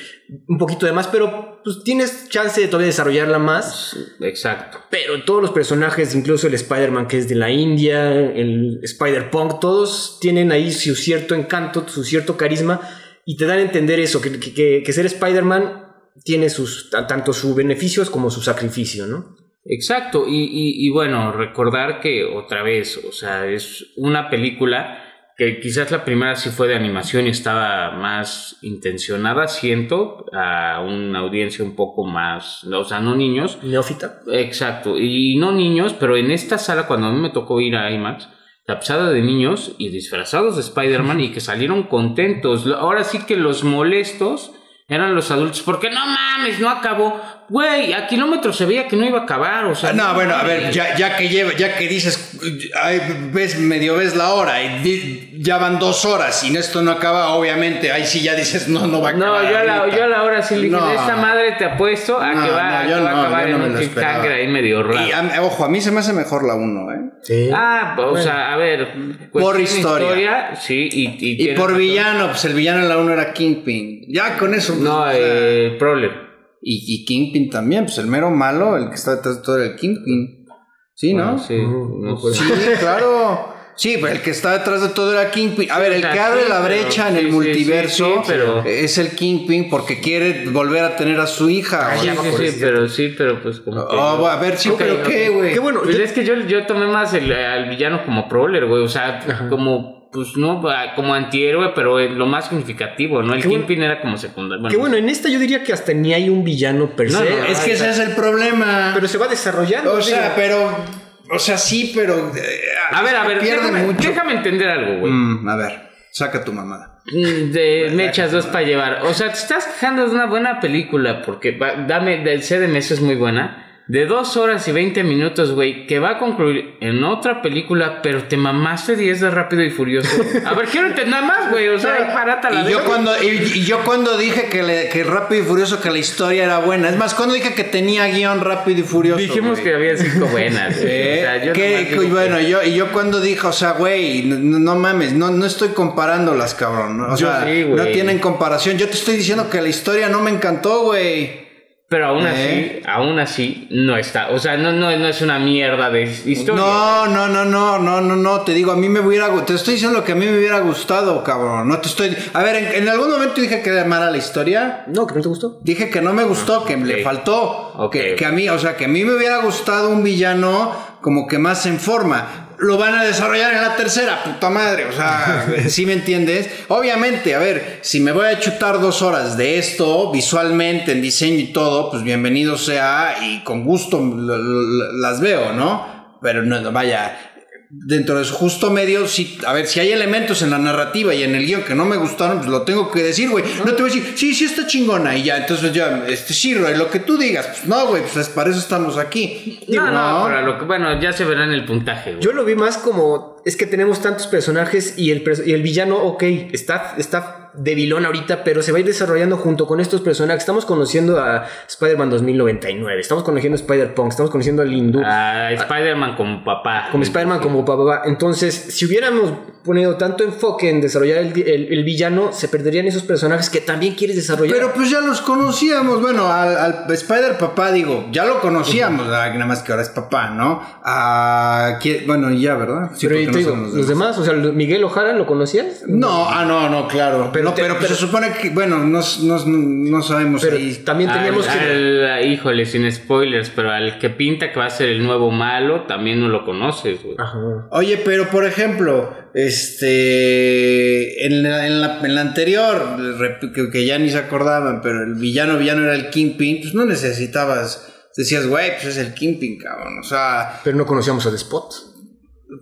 Un poquito de más, pero pues tienes chance de todavía desarrollarla más. Exacto. Pero todos los personajes, incluso el Spider-Man que es de la India, el Spider-Punk, todos tienen ahí su cierto encanto, su cierto carisma y te dan a entender eso, que, que- que- ser Spider-Man tiene sus, ta- tanto sus beneficios como su sacrificio, ¿no? Exacto, y, y- y bueno, recordar que otra vez, o sea, es una película que quizás la primera sí fue de animación y estaba más intencionada, siento, a una audiencia un poco más, o sea, no niños, Neófita. Exacto, y no niños, pero en esta sala cuando a mí me tocó ir a IMAX, tapizada de niños y disfrazados de Spider-Man y que salieron contentos. Ahora sí que los molestos eran los adultos, porque no mames, no acabó. Güey, a kilómetros se veía que no iba a acabar, o sea... Ah, No, bueno, a ver, ya, ya que lleva, ya que dices, ay, ves, medio ves la hora y di- ya van dos horas y esto no acaba, obviamente, ahí sí ya dices, no, no va a No, acabar. yo a, la, yo a la hora sí le dije, No. esta madre te apuesto a No, que va, no, a yo que va no, a acabar yo no en me un cliffhanger ahí medio raro. Y a- ojo, a mí se me hace mejor la 1, ¿eh? Sí. Ah, o sea, a ver... Por cuestión historia. Sí, y... Y, Y por razón. villano, pues el villano en la 1 era Kingpin. Ya con eso. pues, No, o sea, eh, Prowler. Y, y Kingpin también, pues el mero malo, el que está detrás de todo era el Kingpin. Sí, ¿no? Bueno, sí, no pues claro. Sí, pero el que está detrás de todo era Kingpin. A ver, el que abre la brecha en el sí, multiverso sí, sí, pero- es el Kingpin porque quiere volver a tener a su hija. Ah, Sí, sí, sí, es pero sí, pero pues como que... oh, a ver, sí, pero qué, güey. Qué bueno. Pues yo- es que yo, yo tomé más el, al villano como Prowler, güey. O sea, como, pues no, como antihéroe, pero lo más significativo, ¿no? El Qué bueno. Kingpin era como secundario. que bueno, en esta yo diría que hasta ni hay un villano per No, se. no, Es que ese es el problema. Pero se va desarrollando. o sea, digo. pero. O sea, sí, pero. eh, A ver, a ver, pierde déjame, mucho. déjame entender algo, güey. Mm, a ver, saca tu mamada. Mm, De me echas dos para llevar. O sea, te estás quejando de una buena película porque va- dame del CDMS es muy buena. De dos horas y 20 minutos, güey, que va a concluir en otra película, pero te mamaste 10 de Rápido y Furioso. A ver, quiero entender más, güey. O sea, ahí parata la Y yo, cuando, y, y yo cuando dije que, le- que Rápido y Furioso, que la historia era buena. Es más, cuando dije que tenía guion Rápido y Furioso. Dijimos que había cinco buenas. güey. Eh, O sea, yo que- que- bueno, que- yo, y yo cuando dije, o sea, güey, no, no mames, no, no estoy comparándolas, cabrón. O Yo sea, sí, no tienen comparación. Yo te estoy diciendo que la historia no me encantó, güey. Pero aún ¿Eh? así, aún así, no está. O sea, no, no, no es una mierda de historia. No, no, no, no, no, no, no, te digo, a mí me hubiera te estoy diciendo lo que a mí me hubiera gustado, cabrón. No te estoy. A ver, en, en algún momento dije que era mala la historia. No, que no te gustó. Dije que no me gustó, que ok. le faltó. Que, que a mí, o sea, que a mí me hubiera gustado un villano como que más en forma. Lo van a desarrollar en la tercera, puta madre. O sea, ¿sí me entiendes? Obviamente, a ver, si me voy a chutar dos horas de esto, visualmente, en diseño y todo, pues bienvenido sea y con gusto las veo, ¿no? Pero no, no, vaya, dentro de su justo medio, sí, a ver, si hay elementos en la narrativa y en el guion que no me gustaron, pues lo tengo que decir, güey. No te voy a decir, sí, sí está chingona y ya, entonces ya, este, sí, lo que tú digas, pues no, güey, pues para eso estamos aquí. No, no, No. para lo que, bueno, ya se verá en el puntaje. güey. Yo lo vi más como es que tenemos tantos personajes y el, y el villano, ok, está, está debilón ahorita, pero se va a ir desarrollando junto con estos personajes. Estamos conociendo a Spider-Man 2099, estamos conociendo a Spider-Punk, estamos conociendo al hindú. A Spider-Man como papá. Como Spider-Man, como papá. Entonces, si hubiéramos ponido tanto enfoque en desarrollar el, el- el villano, se perderían esos personajes que también quieres desarrollar. Pero pues ya los conocíamos, bueno, al, al Spider Papá, digo, ya lo conocíamos, nada más que ahora es papá, ¿no? Ah, ¿quién- bueno, ya, ¿verdad? Sí, pero no digo, los demás, o sea, Miguel Ojara, ¿lo conocías? No, ah, no, no, claro. Pero Pero, te- pero, pues, pero- se supone que, bueno, no, no, no sabemos Pero ahí. también teníamos Al- que... al- híjole, sin spoilers, pero al que pinta que va a ser el nuevo malo, también no lo conoces, güey. Ajá. Oye, pero por ejemplo, este, en la, en la- en la anterior, que ya ni se acordaban, pero el villano villano era el Kingpin, pues no necesitabas, decías, güey, pues es el Kingpin, cabrón, o sea, Pero no conocíamos a The Spot.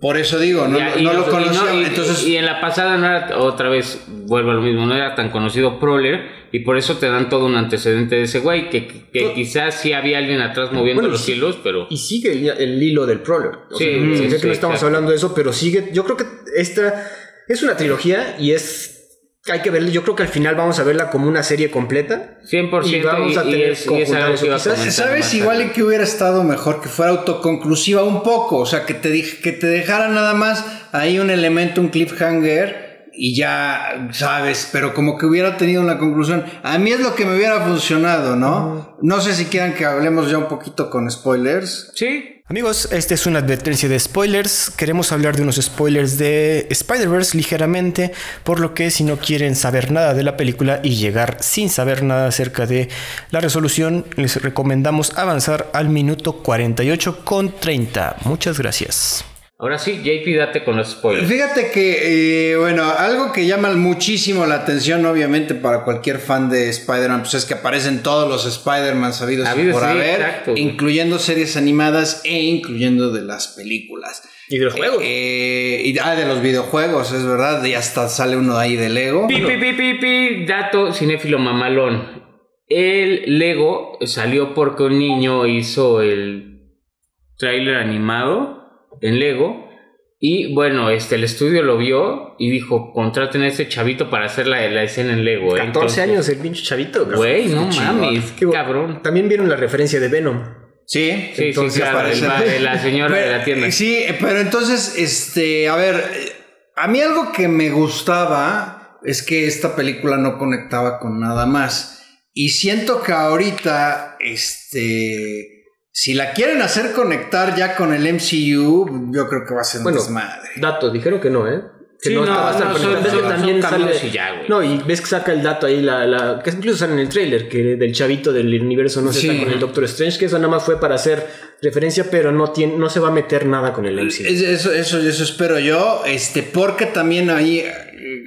Por eso digo, no, Ya, no y lo y conocía, no- y- entonces... y en la pasada no era, otra vez, vuelvo a lo mismo, no era tan conocido Prowler y por eso te dan todo un antecedente de ese güey, que, que quizás sí había alguien atrás moviendo Bueno, los sí. hilos, pero... Y sigue el, el hilo del Prowler. O Sí, sea, sí, sé que sí, no estamos exacto. hablando de eso, pero sigue. Yo creo que esta es una trilogía y es. Hay que verla. Yo creo que al final vamos a verla como una serie completa. 100% Y vamos a tener que ¿Sabes igual que hubiera estado mejor que fuera autoconclusiva un poco? O sea, que te, dij- que te dejara nada más ahí un elemento, un cliffhanger y ya sabes, pero como que hubiera tenido una conclusión. A mí es lo que me hubiera funcionado, ¿no? No sé si quieran que hablemos ya un poquito con spoilers. Sí, Amigos, esta es una advertencia de spoilers. Queremos hablar de unos spoilers de Spider-Verse ligeramente, por lo que si no quieren saber nada de la película y llegar sin saber nada acerca de la resolución, les recomendamos avanzar al minuto 48 con 30. Muchas gracias. Ahora sí, JP, date con los spoilers. Fíjate que, eh, bueno, algo que llama muchísimo la atención, obviamente, para cualquier fan de Spider-Man, pues es que aparecen todos los Spider-Man sabidos por sí, haber, exacto, incluyendo series animadas e incluyendo de las películas. Y de los juegos. Eh, y, ah, de los videojuegos, es verdad, y hasta sale uno ahí de Lego. Pi, pi, pi, pi, pi, dato cinéfilo mamalón. El Lego salió porque un niño hizo el tráiler animado en Lego. Y bueno, este, el estudio lo vio y dijo, contraten a ese chavito para hacer la, la escena en Lego. ¿eh?". 14 Entonces, años el pinche chavito. Güey, no mames, qué cabrón. También vieron la referencia de Venom. Sí, Sí, entonces sí, claro, el de la señora de la tienda. Sí, pero entonces, este, a ver, eh, a mí algo que me gustaba es que esta película no conectaba con nada más. Y siento que ahorita, este, si la quieren hacer conectar ya con el MCU, yo creo que va a ser un Bueno, desmadre. Datos, dijeron que no, ¿eh? Que Sí, no, no, conectado. son- Ves que son- también son cambios sale- y ya, güey. No, y ves que saca el dato ahí, la, la, que incluso sale en el trailer, que del chavito del universo no se Sí. está con el Doctor Strange, que eso nada más fue para hacer referencia, pero no, tiene, no se va a meter nada con el MCU. Es- Eso, eso, eso espero yo, este, porque también ahí,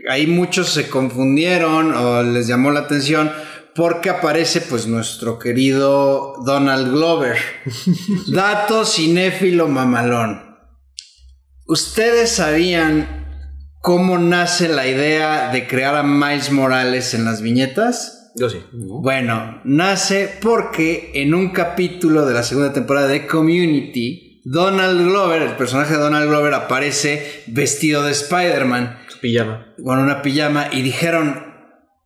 ahí muchos se confundieron o les llamó la atención porque aparece pues nuestro querido Donald Glover. Dato cinéfilo mamalón. ¿Ustedes sabían cómo nace la idea de crear a Miles Morales en las viñetas? Yo sí. Bueno, nace porque en un capítulo de la segunda temporada de Community, Donald Glover, el personaje de Donald Glover, aparece vestido de Spider-Man Su pijama. con una pijama y dijeron,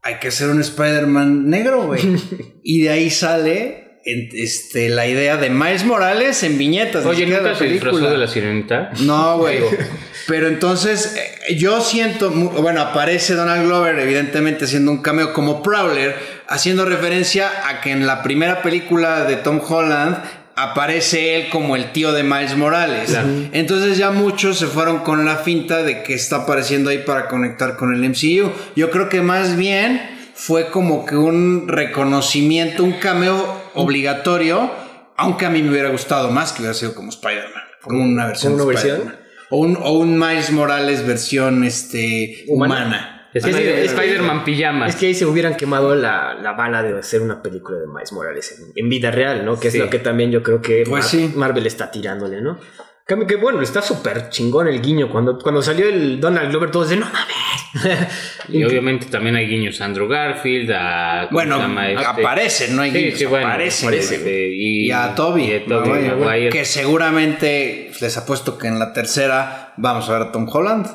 hay que hacer un Spider-Man negro, güey. y de ahí sale en- este, la idea de Miles Morales en viñetas. Oye, ¿nunca la se película. de la sirenita? No, güey. Pero entonces, eh, yo siento, bueno, aparece Donald Glover, evidentemente haciendo un cameo como Prowler, haciendo referencia a que en la primera película de Tom Holland aparece él como el tío de Miles Morales. Claro. Entonces ya muchos se fueron con la finta de que está apareciendo ahí para conectar con el MCU. Yo creo que más bien fue como que un reconocimiento, un cameo obligatorio, aunque a mí me hubiera gustado más que hubiera sido como Spider-Man, como una versión. ¿Como de una versión? Spider-Man. O un, o un Miles Morales versión este, ¿Humana? humana. Es que- Spider-Man pijama. Es que ahí se hubieran quemado la, la bala de hacer una película de Miles Morales en, en vida real, ¿no? Que Sí. es lo que también yo creo que Pues Mar- sí. Marvel está tirándole, ¿no? Cambio que bueno, está súper chingón el guiño. Cuando, cuando salió el Donald Glover, todos de no mames. Y obviamente también hay guiños a Andrew Garfield, a... ¿cómo Bueno, este? aparecen, no hay guiños, sí, bueno, aparecen, aparece, güey. y, Y a Toby, y a Tobey Maguire, Maguire. que seguramente les apuesto que en la tercera vamos a ver a Tom Holland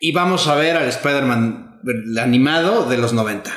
y vamos a ver al Spider-Man animado de los 90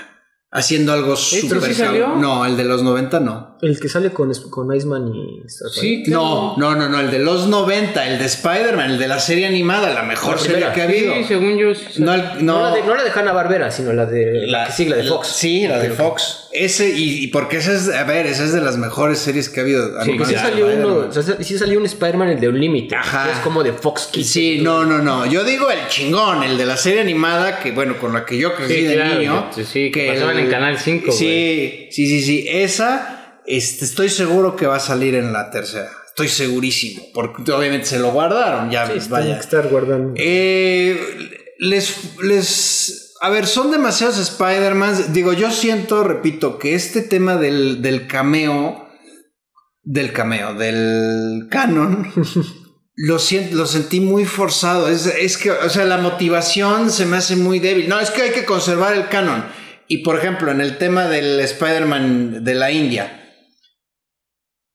haciendo algo súper sí. No, el de los 90 no. El que sale con, con Iceman y Sí, No, no, no, no, el de los 90, el de Spider-Man, el de la serie animada, la mejor La serie que ha habido. Sí, según yo... sí No, No, no, la de, no la de Hanna Barbera, sino la de la, que sigue, la de Fox. Sí, la de Fox. Ese, y, y porque esa es, a ver, esa es de las mejores series que ha habido. Sí, Pues sí salió uno, o sea, sí salió un Spider-Man, el de Unlimited. Ajá. que Es como de Fox Kids. Sí, no, no, no. Yo digo el chingón, el de la serie animada, que bueno, con la que yo crecí Sí, de claro, niño. que- sí, que pasaban en Canal 5, Sí, sí, sí, sí. Esa, este, estoy seguro que va a salir en la tercera. Estoy segurísimo. Porque obviamente se lo guardaron. Ya, Sí, tienen vaya. que estar guardando. Eh, les, les. A ver, son demasiados Spider-Man. Digo, yo siento, repito, que este tema del, del cameo. Del cameo, del canon. Lo, sien- lo sentí muy forzado. Es, es que, o sea, la motivación se me hace muy débil. No, es que hay que conservar el canon. Y por ejemplo, en el tema del Spider-Man de la India,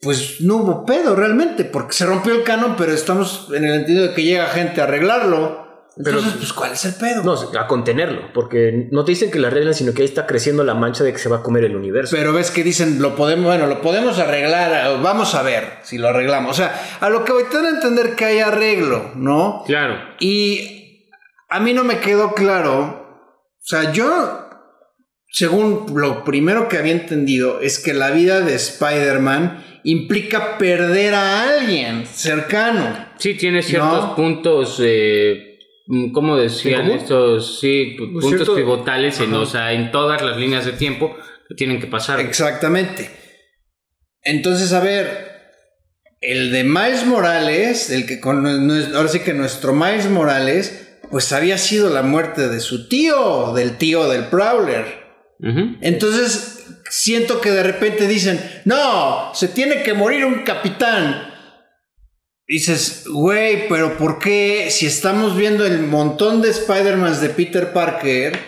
pues no hubo pedo realmente, porque se rompió el canon, pero estamos en el sentido de que llega gente a arreglarlo. Entonces, pues, ¿cuál es el pedo? No, a contenerlo, porque no te dicen que la arreglan, sino que ahí está creciendo la mancha de que se va a comer el universo. Pero ves que dicen, lo podemos, bueno, lo podemos arreglar, vamos a ver si lo arreglamos. O sea, a lo que voy a entender que hay arreglo, ¿no? Claro. Y a mí no me quedó claro. O sea, yo, según lo primero que había entendido, es que la vida de Spider-Man implica perder a alguien cercano. Sí, tiene ciertos No. puntos, eh, mm, ¿cómo decían estos? Sí, pu- Pues puntos cierto- pivotales en, o sea, en todas las líneas de tiempo que tienen que pasar. Exactamente. Entonces, a ver, el de Miles Morales, el que con ahora sí que nuestro Miles Morales, pues había sido la muerte de su tío, del tío del Prowler. Entonces, siento que de repente dicen, no, se tiene que morir un capitán. Dices, güey, pero ¿por qué si estamos viendo el montón de Spider-Mans de Peter Parker,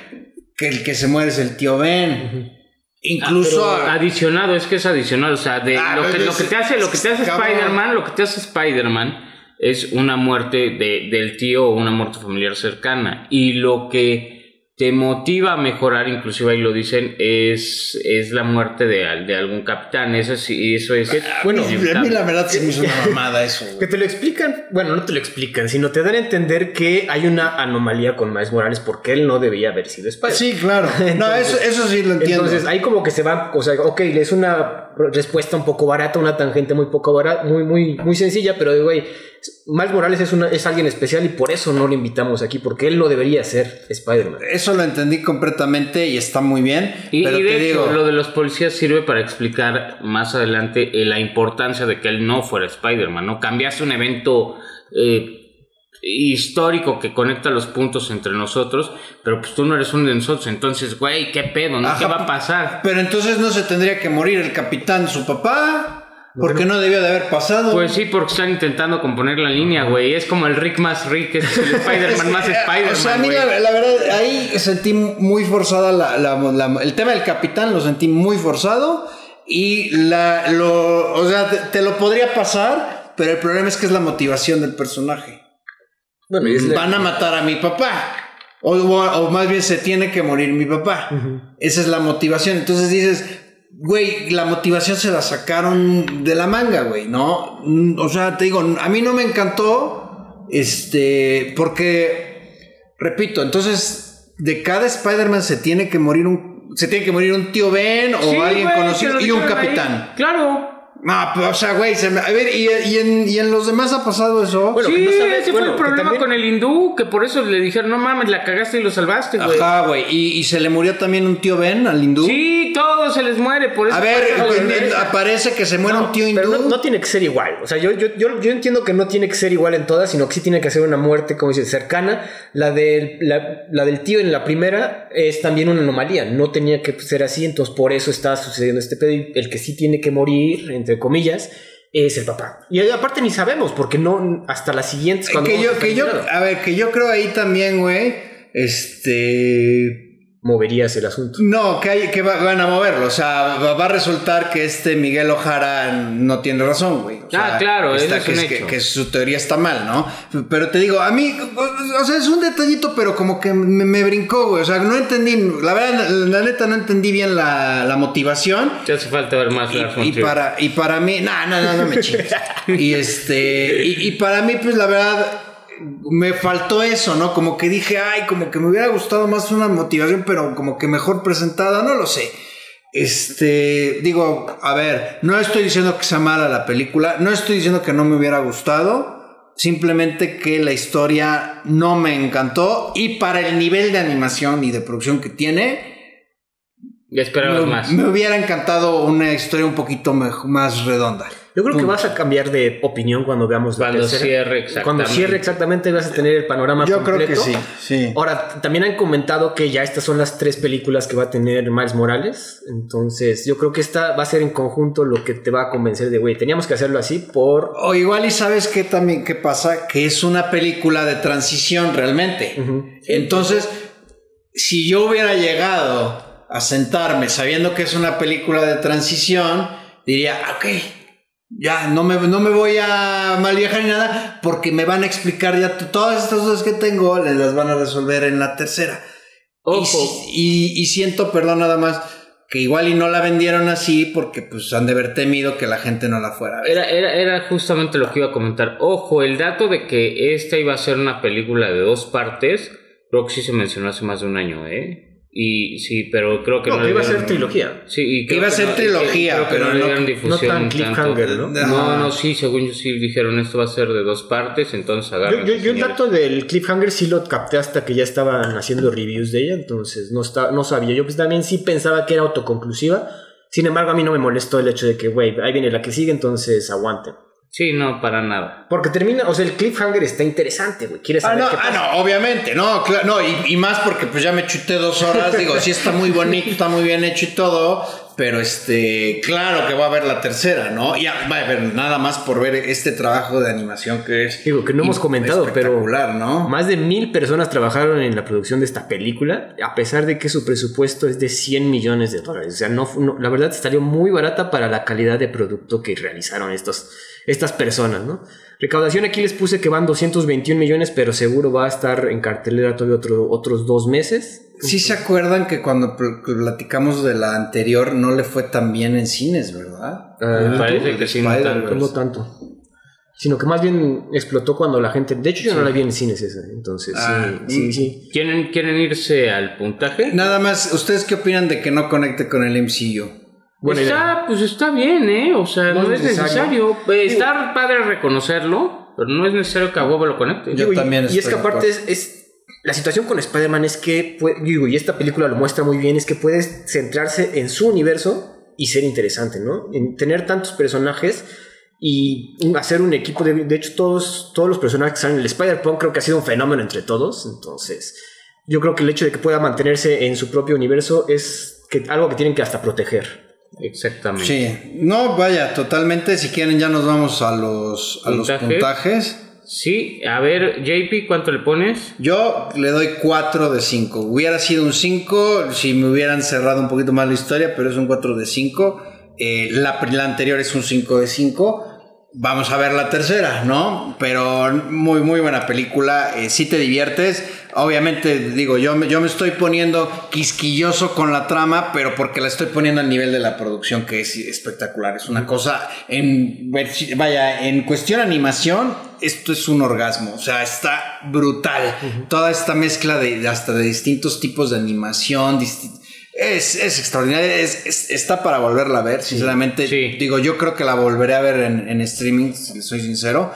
que el que se muere es el tío Ben? Incluso... Ah, a- adicionado, es que es adicional, o sea, de Ah, lo, que, lo te hace, lo que te hace. Spider-Man, lo que te hace Spider-Man es una muerte de, del tío o una muerte familiar cercana. Y lo que te motiva a mejorar, inclusive ahí lo dicen, es, es la muerte de, al- de algún capitán. Eso sí, eso es. bueno, a mí, la verdad se me hizo una mamada eso. güey. Que te lo explican, bueno, no te lo explican, sino te dan a entender que hay una anomalía con Miles Morales porque él no debía haber sido Spider. Sí, claro. no, eso, eso sí lo entiendo. Entonces ahí como que se va, o sea, ok, es una respuesta un poco barata, una tangente muy poco barata, muy, muy, muy sencilla, pero güey, Miles Morales es, una, es alguien especial y por eso no lo invitamos aquí, porque él no debería ser Spider-Man. Eso lo entendí completamente y está muy bien. Y, pero y de te hecho, digo, lo de los policías sirve para explicar más adelante eh, la importancia de que él no fuera Spider-Man, ¿no? Cambiaste un evento eh, histórico que conecta los puntos entre nosotros, pero pues tú no eres uno de nosotros, entonces, güey, ¿qué pedo? ¿no? ¿Qué Ajá. va a pasar? pero entonces no se tendría que morir el capitán, su papá, porque no debió de haber pasado. Pues sí, porque están intentando componer la línea, güey. Es como el Rick más Rick, es el Spider-Man más Spider-Man, O sea, a mí la, la verdad, ahí sentí muy forzada la, la- la- el tema del capitán, lo sentí muy forzado. Y la, lo, o sea, te, te lo podría pasar, pero el problema es que es la motivación del personaje. Bueno, y es la- Van a matar a mi papá. O, o- o más bien se tiene que morir mi papá. Esa es la motivación. Entonces dices, güey, la motivación se la sacaron de la manga, güey, ¿no? O sea, te digo, a mí no me encantó, este, porque, repito, entonces, de cada Spider-Man se tiene que morir un, se tiene que morir un tío Ben o Sí, alguien güey, conocido y un ahí. capitán. Claro. No, pero, o sea, güey, se me- a ver, y, y en, y en los demás ha pasado eso. Bueno, sí, que no sabes- ese bueno, fue el problema también- con el hindú, que por eso le dijeron, no mames, la cagaste y lo salvaste, güey. Ajá, güey, y, y se le murió también un tío Ben al hindú. Sí, todo se les muere, por eso. A ver, en- aparece que se muere un tío hindú. Pero no, no tiene que ser igual. O sea, yo, yo, yo, yo entiendo que no tiene que ser igual en todas, sino que sí tiene que ser una muerte, como dices, cercana. La del, la, la del tío en la primera es también una anomalía. No tenía que ser así, entonces por eso está sucediendo este pedo. Y el que sí tiene que morir, entre comillas, es el papá. Y aparte ni sabemos, porque no hasta las siguientes. cuando que yo, que yo, a ver, que yo creo ahí también, güey, este... moverías el asunto. No, que, hay, que va- van a moverlo. O sea, va, va a resultar que este Miguel Ojara no tiene razón, güey. O sea, Ah, claro, está- es que, un que- hecho. que su teoría está mal, ¿no? Pero te digo, a mí, o sea, es un detallito, pero como que me, me brincó, güey. O sea, no entendí, la verdad, la neta, no entendí bien la, la motivación. Te hace falta ver más Y, y para, y para mí, no, no, no, no me chingues. y este, y, y para mí, pues la verdad, me faltó eso, ¿no? Como que dije, ay, como que me hubiera gustado más una motivación, pero como que mejor presentada, no lo sé. Este, digo, a ver, no estoy diciendo que sea mala la película, no estoy diciendo que no me hubiera gustado, simplemente que la historia no me encantó y para el nivel de animación y de producción que tiene, esperabas me, más. me hubiera encantado una historia un poquito más redonda. Yo creo que vas a cambiar de opinión cuando veamos la Cuando tercera. cierre exactamente. Cuando cierre exactamente vas a tener el panorama Yo creo que sí, sí. Ahora, también han comentado que ya estas son las tres películas que va a tener Miles Morales. Entonces, yo creo que esta va a ser en conjunto lo que te va a convencer de, güey, teníamos que hacerlo así por... O igual y sabes qué también qué pasa, que es una película de transición realmente. Entonces, si yo hubiera llegado a sentarme sabiendo que es una película de transición, diría, ok, ya no me, no me voy a mal viajar ni nada, porque me van a explicar ya todas estas dudas que tengo, les las van a resolver en la tercera. Y, Ojo. y- y siento, perdón, nada más, que igual y no la vendieron así porque pues han de haber temido que la gente no la fuera a ver. Era, era, era justamente lo que iba a comentar. Ojo, el dato de que esta iba a ser una película de dos partes, creo que sí se mencionó hace más de un año, ¿eh? Y sí, pero creo que No, no. que iba a ser dieron- trilogía. Sí, y Que creo iba a ser no- trilogía, creo que pero no le no- dieron no difusión. tan tanto. cliffhanger, ¿no? No, no, sí, según yo sí dijeron esto va a ser de dos partes, entonces Yo, agarren. yo, yo el dato del cliffhanger sí lo capté hasta que ya estaban haciendo reviews de ella, entonces no, está, no sabía. Yo pues también sí pensaba que era autoconclusiva. Sin embargo, a mí no me molestó el hecho de que, güey, ahí viene la que sigue, entonces aguanten. Sí, no, para nada. Porque termina, o sea, el cliffhanger está interesante, güey. ¿Quieres Ah, saber no, qué ah, pasa? no, obviamente, no, cla- no, y, y más porque pues ya me chuté dos horas, digo, sí está muy bonito, está muy bien hecho y todo, pero este, claro que va a haber la tercera, ¿no? Ya va a haber nada más por ver este trabajo de animación que es Digo, que no hemos comentado, pero espectacular, ¿no? Más de mil personas trabajaron en la producción de esta película, a pesar de que su presupuesto es de 100 millones de dólares. O sea, no, no- la verdad salió muy barata para la calidad de producto que realizaron estos, estas personas, ¿no? Recaudación aquí les puse que van 221 millones, pero seguro va a estar en cartelera todavía otro- otros dos meses. Sí se acuerdan que cuando pl- platicamos de la anterior no le fue tan bien en cines, ¿verdad? Ah, Parece que sí, no tanto. No tanto. Sino que más bien explotó cuando la gente. De hecho, yo no la vi en cines esa. Entonces, Ah, sí, sí, sí. ¿Quieren, ¿Quieren irse al puntaje? Nada más, ¿ustedes qué opinan de que no conecte con el MCU? Buena está, idea. pues está bien, ¿eh? O sea, No no, es es necesario. necesario. Eh, Está padre reconocerlo, pero no es necesario que a huevo lo conecte. Yo Digo, y- también Y es que aparte es, es- La situación con Spider-Man es que, puede- digo, y esta película lo muestra muy bien, es que puedes centrarse en su universo y ser interesante, ¿no? En tener tantos personajes y hacer un equipo de... De hecho, todos, todos los personajes que salen en el Spider-Punk creo que ha sido un fenómeno entre todos, entonces... Yo creo que el hecho de que pueda mantenerse en su propio universo es que, algo que tienen que hasta proteger. Exactamente. Sí, no, vaya, totalmente. Si quieren, ya nos vamos a los, a los ¿Puntajes? Sí, a ver, JP, ¿cuánto le pones? Yo le doy 4 de 5. Hubiera sido un 5 si me hubieran cerrado un poquito más la historia, pero es un 4 de 5. Eh, la, la anterior es un 5 de 5. Vamos a ver la tercera, ¿no? Pero muy, muy buena película. Eh, si te diviertes. Obviamente, digo, yo me, yo me estoy poniendo quisquilloso con la trama, pero porque la estoy poniendo al nivel de la producción, que es espectacular. Es una cosa, en, vaya, en cuestión animación, esto es un orgasmo. O sea, está brutal. Toda esta mezcla de, hasta de distintos tipos de animación, es, es extraordinario, es, está para volverla a ver, sinceramente. Digo, yo creo que la volveré a ver en, en streaming, si soy sincero.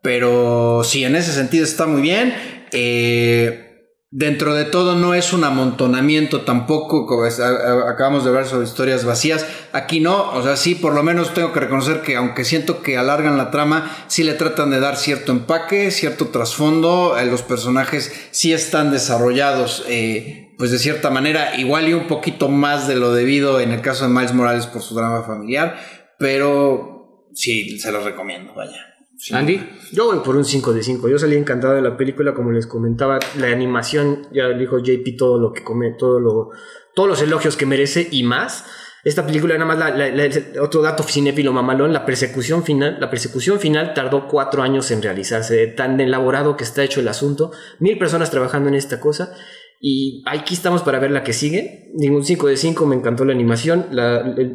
Pero sí, en ese sentido está muy bien. Eh, dentro de todo no es un amontonamiento tampoco, como acabamos de ver sobre historias vacías. Aquí no, o sea, sí, por lo menos tengo que reconocer que aunque siento que alargan la trama, sí le tratan de dar cierto empaque, cierto trasfondo. Eh, los personajes sí están desarrollados. Eh, pues de cierta manera, igual y un poquito más de lo debido en el caso de Miles Morales por su drama familiar, pero sí, se los recomiendo, vaya. Andy. Yo voy por un 5 de 5. Yo salí encantado de la película, como les comentaba. La animación, ya dijo JP todo lo que come, todo lo, todos los elogios que merece y más. Esta película, nada más, otro dato cinéfilo mamalón, la persecución final, la persecución final tardó cuatro años en realizarse, tan elaborado que está hecho el asunto, mil personas trabajando en esta cosa, y aquí estamos para ver la que sigue. Ningún 5 de 5, me encantó la animación,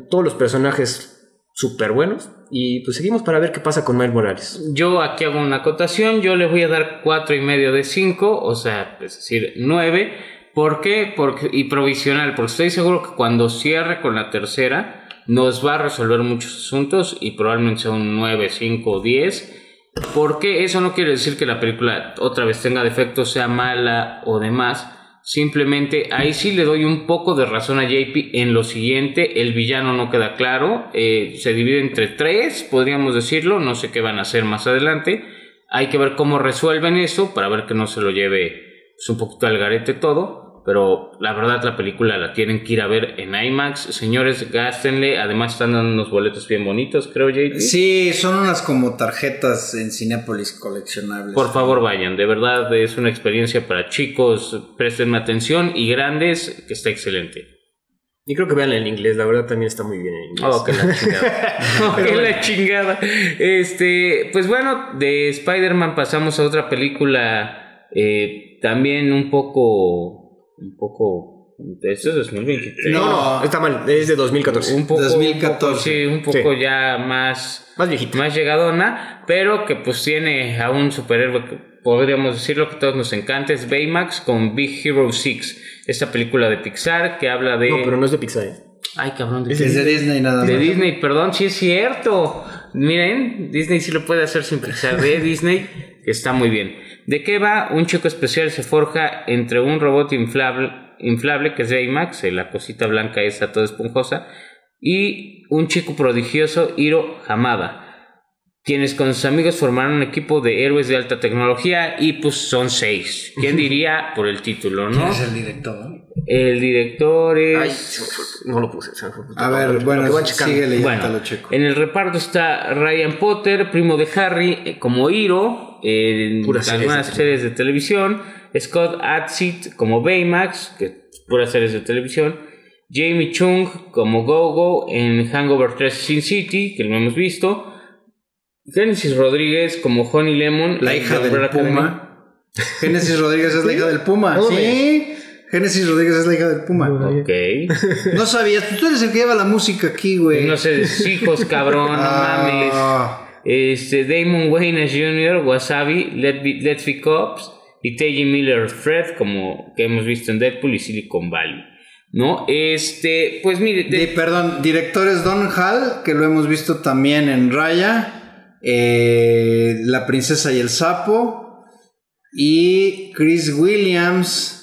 todos los personajes súper buenos. Y pues seguimos para ver qué pasa con Miles Morales. Yo aquí hago una acotación, yo le voy a dar cuatro y medio de 5, o sea, es decir, 9. ¿Por qué? Porque, y provisional, porque estoy seguro que cuando cierre con la tercera nos va a resolver muchos asuntos y probablemente sea un 9, 5 o 10. Porque eso no quiere decir que la película otra vez tenga defectos, sea mala o demás Simplemente ahí sí le doy un poco de razón a JP en lo siguiente, el villano no queda claro, eh, se divide entre tres, podríamos decirlo, no sé qué van a hacer más adelante, hay que ver cómo resuelven eso para ver que no se lo lleve pues, un poquito al garete todo, pero la verdad la película la tienen que ir a ver en IMAX. Señores, gástenle. Además están dando unos boletos bien bonitos, creo, JP. Sí, son unas como tarjetas en Cinepolis coleccionables. Por favor, vayan. De verdad es una experiencia para chicos. Prestenme atención y grandes, que está excelente. Y creo que vean en inglés, la verdad también está muy bien en inglés. Oh, que la chingada. oh, que la chingada. Este, pues bueno, de Spider-Man pasamos a otra película eh, también un poco un poco ¿Esto es 2023? No, no, está mal, es de 2014. Un poco, 2014. sí, un poco ya más, más viejito. Más llegadona, pero que pues tiene a un superhéroe que podríamos decirlo que a todos nos encanta, es Baymax con Big Hero 6. Esta película de Pixar que habla de... No, pero no es de Pixar. ¿eh? Ay, cabrón. De es de Disney nada más. De Disney, perdón, sí es cierto. Miren, Disney sí lo puede hacer sin Pixar. De Disney, está muy bien. ¿De qué va? Un chico especial se forja entre un robot inflable, inflable que es Baymax, la cosita blanca esa toda esponjosa, y un chico prodigioso, Hiro Hamada, quienes con sus amigos formaron un equipo de héroes de alta tecnología y pues son seis. ¿Quién diría por el título, no? ¿Quién es el director? El director es... no lo puse. A ver, bueno, sigue bueno, lo En el reparto está Ryan Potter, primo de Harry, eh, como Hiro en algunas series de televisión, Scott Adsit como Baymax, que es puras series de televisión, Jamie Chung como Gogo en Hangover 3 Sin City, que lo hemos visto, Genesis Rodríguez como Honey Lemon, la hija del Puma. Genesis Rodríguez es la hija del Puma. Sí. Genesis Rodríguez es la hija del Puma. Ok. No sabías, tú eres el que lleva la música aquí, güey. No sé, hijos, cabrón, no mames. Ah. Este, Damon Wayne Jr., Wasabi, Let Let's Be Cops y T.J. Miller Fred, como que hemos visto en Deadpool y Silicon Valley. ¿No? Este, pues mire. perdón, directores Don Hall, que lo hemos visto también en Raya, eh, La Princesa y el Sapo, y Chris Williams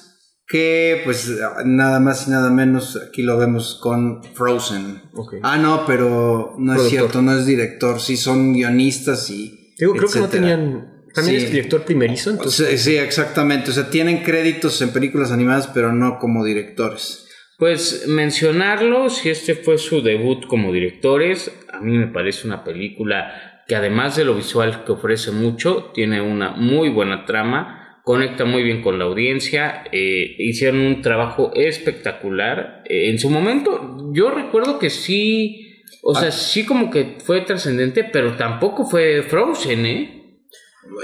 que pues nada más y nada menos aquí lo vemos con Frozen. Ah, no, pero no es cierto, no es director, sí son guionistas y... creo que no tenían... También es director primerizo, entonces... Sí, exactamente, o sea, tienen créditos en películas animadas, pero no como directores. Pues mencionarlo, si este fue su debut como directores, a mí me parece una película que además de lo visual que ofrece mucho, tiene una muy buena trama conecta muy bien con la audiencia, eh, hicieron un trabajo espectacular. Eh, en su momento, yo recuerdo que sí, o sea, ah. sí como que fue trascendente, pero tampoco fue Frozen, ¿eh?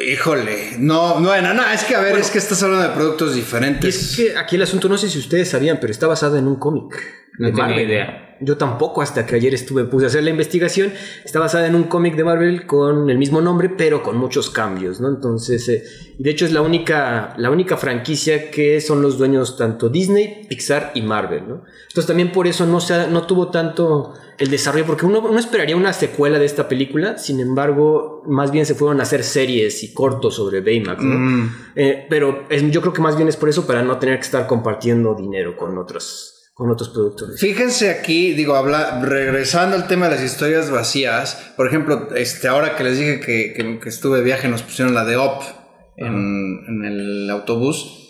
Híjole, no, no, no, no, es que a ver, es que estás hablando de productos Y diferentes. es que aquí el asunto, no sé si ustedes sabían, pero está basado en un cómic. No tenía Marvel. idea. Yo tampoco, hasta que ayer estuve, puse a hacer la investigación. Está basada en un cómic de Marvel con el mismo nombre, pero con muchos cambios, ¿no? Entonces, eh, de hecho es la única, la única franquicia que son los dueños tanto Disney, Pixar y Marvel, ¿no? Entonces también por eso no, se ha- no tuvo tanto el desarrollo, porque uno, uno esperaría una secuela de esta película, sin embargo, más bien se fueron a hacer series y cortos sobre Baymax, ¿no? Mm. Eh, pero es- yo creo que más bien es por eso, para no tener que estar compartiendo dinero con otros, con otros productores. Fíjense aquí, digo, habla, regresando al tema de las historias vacías, por ejemplo, este, ahora que les dije que, que- que estuve de viaje, nos pusieron la de Op en, en el autobús.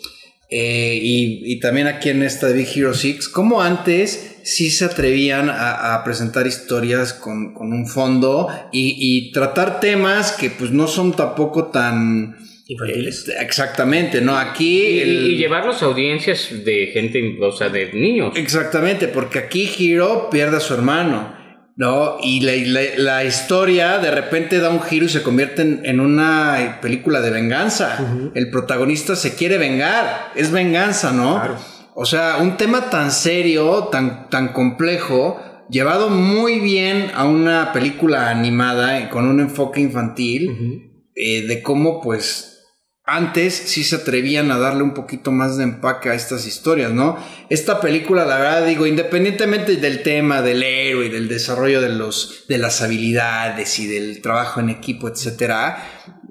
eh, y, y también aquí en esta de Big Hero 6, como antes sí se atrevían a, a presentar historias con, con un fondo y, y tratar temas que pues no son tampoco tan... Infantiles. eh, exactamente, ¿no? Aquí... Y, el- y llevarlos a audiencias de gente, o sea, de niños. Exactamente, porque aquí Hiro pierde a su hermano, ¿no? Y la, la- la historia de repente da un giro y se convierte en, en una película de venganza. El protagonista se quiere vengar, es venganza, ¿no? Claro. O sea, un tema tan serio, tan, tan complejo, llevado muy bien a una película animada eh, con un enfoque infantil, eh, de cómo pues antes sí se atrevían a darle un poquito más de empaque a estas historias, ¿no? Esta película, la verdad, digo, independientemente del tema del héroe y del desarrollo de, los, de las habilidades y del trabajo en equipo, etcétera,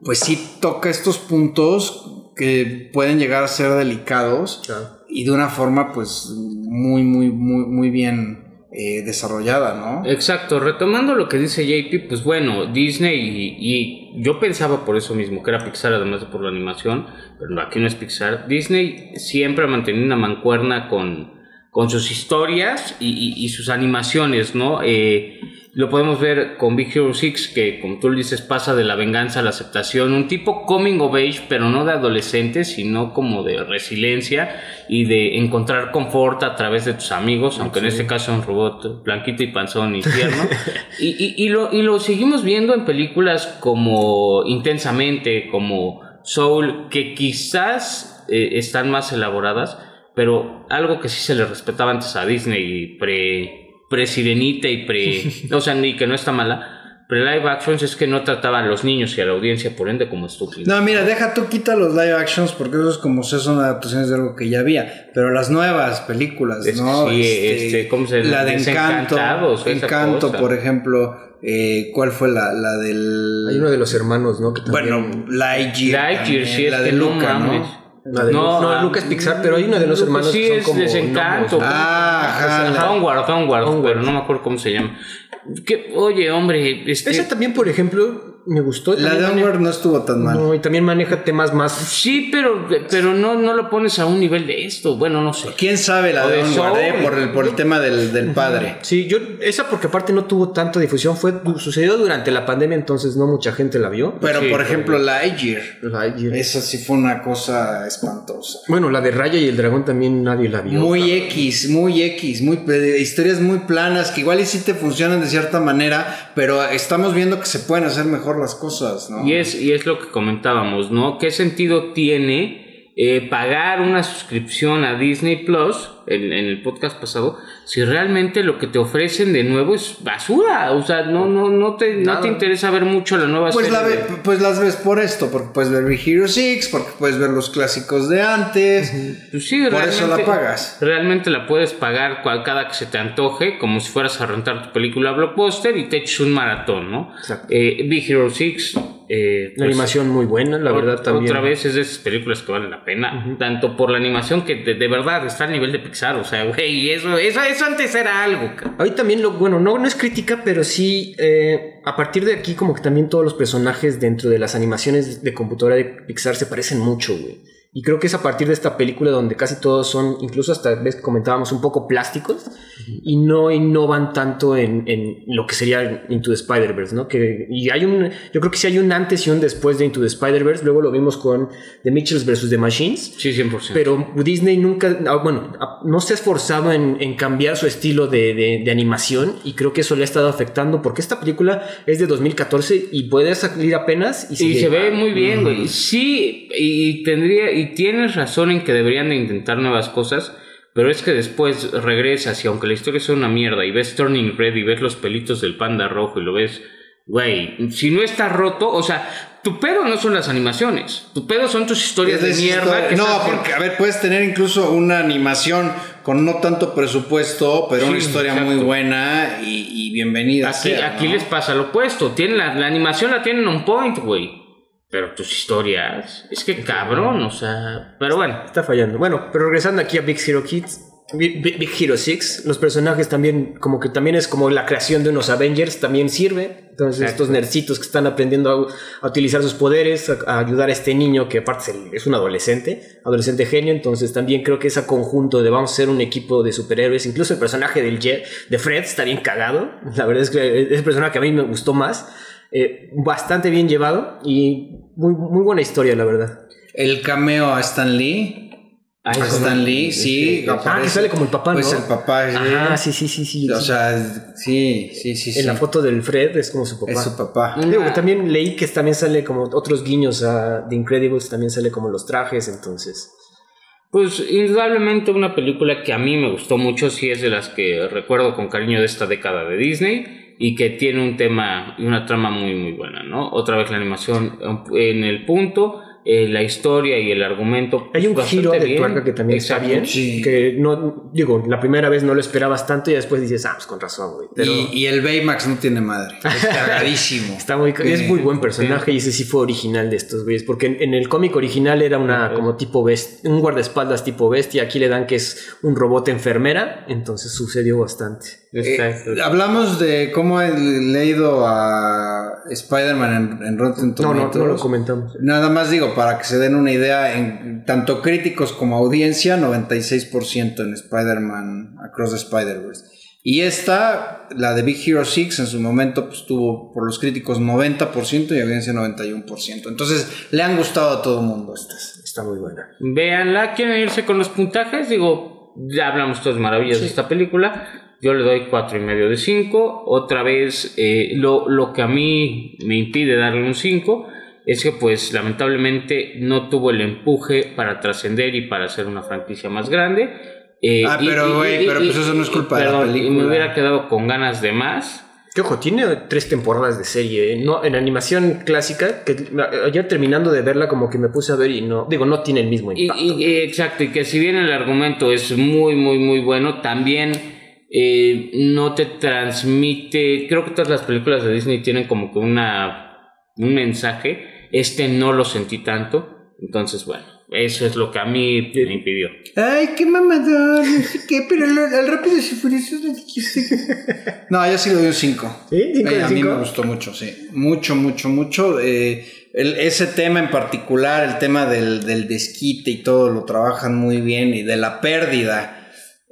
pues sí toca estos puntos que pueden llegar a ser delicados Claro. y de una forma, pues, muy, muy, muy, muy bien eh, desarrollada, ¿no? Exacto, retomando lo que dice JP, pues bueno, Disney y, yo pensaba por eso mismo que era Pixar, además de por la animación, pero aquí no es Pixar. Disney siempre ha mantenido una mancuerna con, con sus historias y, y- y sus animaciones, ¿no? Eh, lo podemos ver con Big Hero 6, que como tú le dices, pasa de la venganza a la aceptación, un tipo coming of age, pero no de adolescente, sino como de resiliencia y de encontrar confort a través de tus amigos, aunque en este caso es un robot blanquito y panzón y tierno. y, y- y lo, y lo seguimos viendo en películas como Intensamente, como Soul, que quizás eh, están más elaboradas, pero algo que sí se le respetaba antes a Disney, pre, pre Sirenita y pre. o sea, ni que no está mala. Pre live actions es que no trataba a los niños y a la audiencia, por ende, como estúpidos. No, mira, deja tú quita los live actions porque eso es como si son adaptaciones de algo que ya había. Pero las nuevas películas, Es- ¿no? sí, este, ¿cómo se- La de Encanto. Encanto, por ejemplo. eh, ¿Cuál fue la, la del. Hay uno de los hermanos, ¿no? Que también- Bueno, Lightyear. Lightyear, también, sí, es la que de no Luca, mames. ¿no? La de No, no, ah, Lucas Pixar, pero hay uno de los hermanos sí que son es como Desencanto. Ah, ajá. la- Onward, Onward, Onward. pero no me acuerdo cómo se llama. Que, oye, hombre, este, Esa también, por ejemplo, me gustó. La de Onward no estuvo tan mal. No, y también maneja temas más. sí, pero, pero no, no lo pones a un nivel de esto. Bueno, no sé. ¿Quién sabe la O de Onward, eh? Por el, por el tema del, del padre. Sí, yo, esa porque aparte no tuvo tanta difusión, fue sucedió durante la pandemia, entonces no mucha gente la vio. Pero, Sí, por pero- ejemplo, Lightyear. Lightyear. Esa sí fue una cosa espantosa. Bueno, la de Raya y el dragón también nadie la vio. Muy X, muy X, muy historias muy planas que igual y sí te funcionan de cierta manera, pero estamos viendo que se pueden hacer mejor las cosas, ¿no? Y es, y es lo que comentábamos, ¿no? ¿Qué sentido tiene eh, pagar una suscripción a Disney Plus en, en el podcast pasado si realmente lo que te ofrecen de nuevo es basura? O sea, no, no, no, te, no te interesa ver mucho la nueva Pues, serie. la ve- pues las ves por esto, porque puedes ver Big Hero 6, porque puedes ver los clásicos de antes. Pues sí, Por realmente, eso la pagas. Realmente la puedes pagar cual- cada que se te antoje, como si fueras a rentar tu película blockbuster y te eches un maratón, ¿no? Exacto. Eh, Big Hero 6. eh, La pues, animación muy buena, la verdad también. Otra vez es de esas películas que valen la pena, tanto por la animación que de, de verdad está al nivel de O sea, güey, eso, eso, eso antes era algo, cabrón. Ahí también lo, bueno, no, no es crítica, pero sí, eh, a partir de aquí como que también todos los personajes dentro de las animaciones de computadora de Pixar se parecen mucho, güey. Y creo que es a partir de esta película donde casi todos son, incluso hasta ves comentábamos, un poco plásticos y no innovan tanto en, en lo que sería Into the Spider-Verse, ¿no? Que, y hay un, yo creo que sí hay un antes y un después de Into the Spider-Verse, luego lo vimos con The Mitchells vs. The Machines. Sí, 100%. Pero Disney nunca, ah, bueno, ah, no se ha esforzado en, en cambiar su estilo de, de, de animación y creo que eso le ha estado afectando porque esta película es de 2014 y puede salir apenas y, Y sigue- se ve muy bien, güey. Sí, y tendría, y tienes razón en que deberían de intentar nuevas cosas, pero es que después regresas y aunque la historia sea una mierda y ves Turning Red y ves los pelitos del panda rojo y lo ves, güey, si no está roto, o sea, tu pedo no son las animaciones, tu pedo son tus historias de mierda. que no, porque, a ver, puedes tener incluso una animación con no tanto presupuesto, pero una historia exacto. muy buena y, y bienvenida. Aquí, sea, aquí ¿no? les pasa lo opuesto. Tienen la, la animación la tienen on point, güey. Pero tus historias, es que cabrón, o sea. Pero bueno, Está fallando. Bueno, pero regresando aquí a Big Hero Kids, Big, Hero 6, los personajes también, como que también es como la creación de unos Avengers, también sirve. Entonces, Exacto. estos nercitos que están aprendiendo a, a utilizar sus poderes, a, a ayudar a este niño que aparte es, un adolescente, adolescente genio. Entonces, también creo que ese conjunto de vamos a ser un equipo de superhéroes, incluso el personaje del Jet, de Fred, está bien cagado. La verdad es que es el personaje que a mí me gustó más. Eh, bastante bien llevado y muy, muy buena historia, la verdad. El cameo a Stan Lee. Ah, Stan Lee, sí. este, Ah, que sale como el papá, Pues ¿no? el papá. sí. Ah, sí, sí, sí, sí. O sí. sea, sí, sí, sí. sí. en la foto del Fred es como su papá. Es su papá. Digo que también leí que también sale como otros guiños a The Incredibles, también sale como los trajes, entonces. Pues indudablemente una película que a mí me gustó mucho, sí es de las que recuerdo con cariño de esta década de Disney y que tiene un tema y una trama muy muy buena, ¿no? Otra vez la animación en el punto, eh, la historia y el argumento. Hay un pues, giro de bien. tuerca que también está bien. sí. Que no, digo, la primera vez no lo esperabas tanto y después dices, ah, pues con razón, güey. Pero Y, y el Baymax no tiene madre. Es cargadísimo. está muy, es muy buen personaje y ese sí fue original de estos güeyes. Porque en, en el cómic original era una como tipo bestia, un guardaespaldas tipo bestia. Aquí le dan que es un robot enfermera, entonces sucedió bastante. Exacto. Eh, hablamos de cómo he leído a Spider-Man en, en Rotten No, no, Tomatoes. no lo comentamos. Nada más digo, para que se den una idea, en tanto críticos como audiencia, 96% en Spider-Man Across the Spider-Verse. Y esta, la de Big Hero 6, en su momento pues, tuvo por los críticos 90% y audiencia 91%. Entonces, le han gustado a todo el mundo estas. Está muy buena. Véanla, quieren irse con los puntajes, digo, ya hablamos todas maravillas de esta película. Yo le doy cuatro y medio de 5. Otra vez, eh, lo, lo que a mí me impide darle un 5 es que pues lamentablemente no tuvo el empuje para trascender y para hacer una franquicia más grande. Eh, Ah, y- pero, güey, pero pues eso no es culpa de la perdón, Y me hubiera quedado con ganas de más. Que ojo, tiene tres temporadas de serie. ¿eh? No, en animación clásica, que ayer terminando de verla, como que me puse a ver y no. Digo, no tiene el mismo impacto. y- y- exacto, y que si bien el argumento es muy, muy, muy bueno, también eh, no te transmite. Creo que todas las películas de Disney tienen como que una un mensaje. Este no lo sentí tanto. Entonces, bueno, eso es lo que a mí me impidió. Ay, qué mamador, no sé qué, pero al, al rápido y furioso dijiste. No, yo sí le doy un 5. ¿Sí? ¿Cinco de a mí cinco? me gustó mucho, sí. Mucho, mucho, mucho. Eh, el- ese tema en particular, el tema del, del desquite y todo, lo trabajan muy bien y de la pérdida.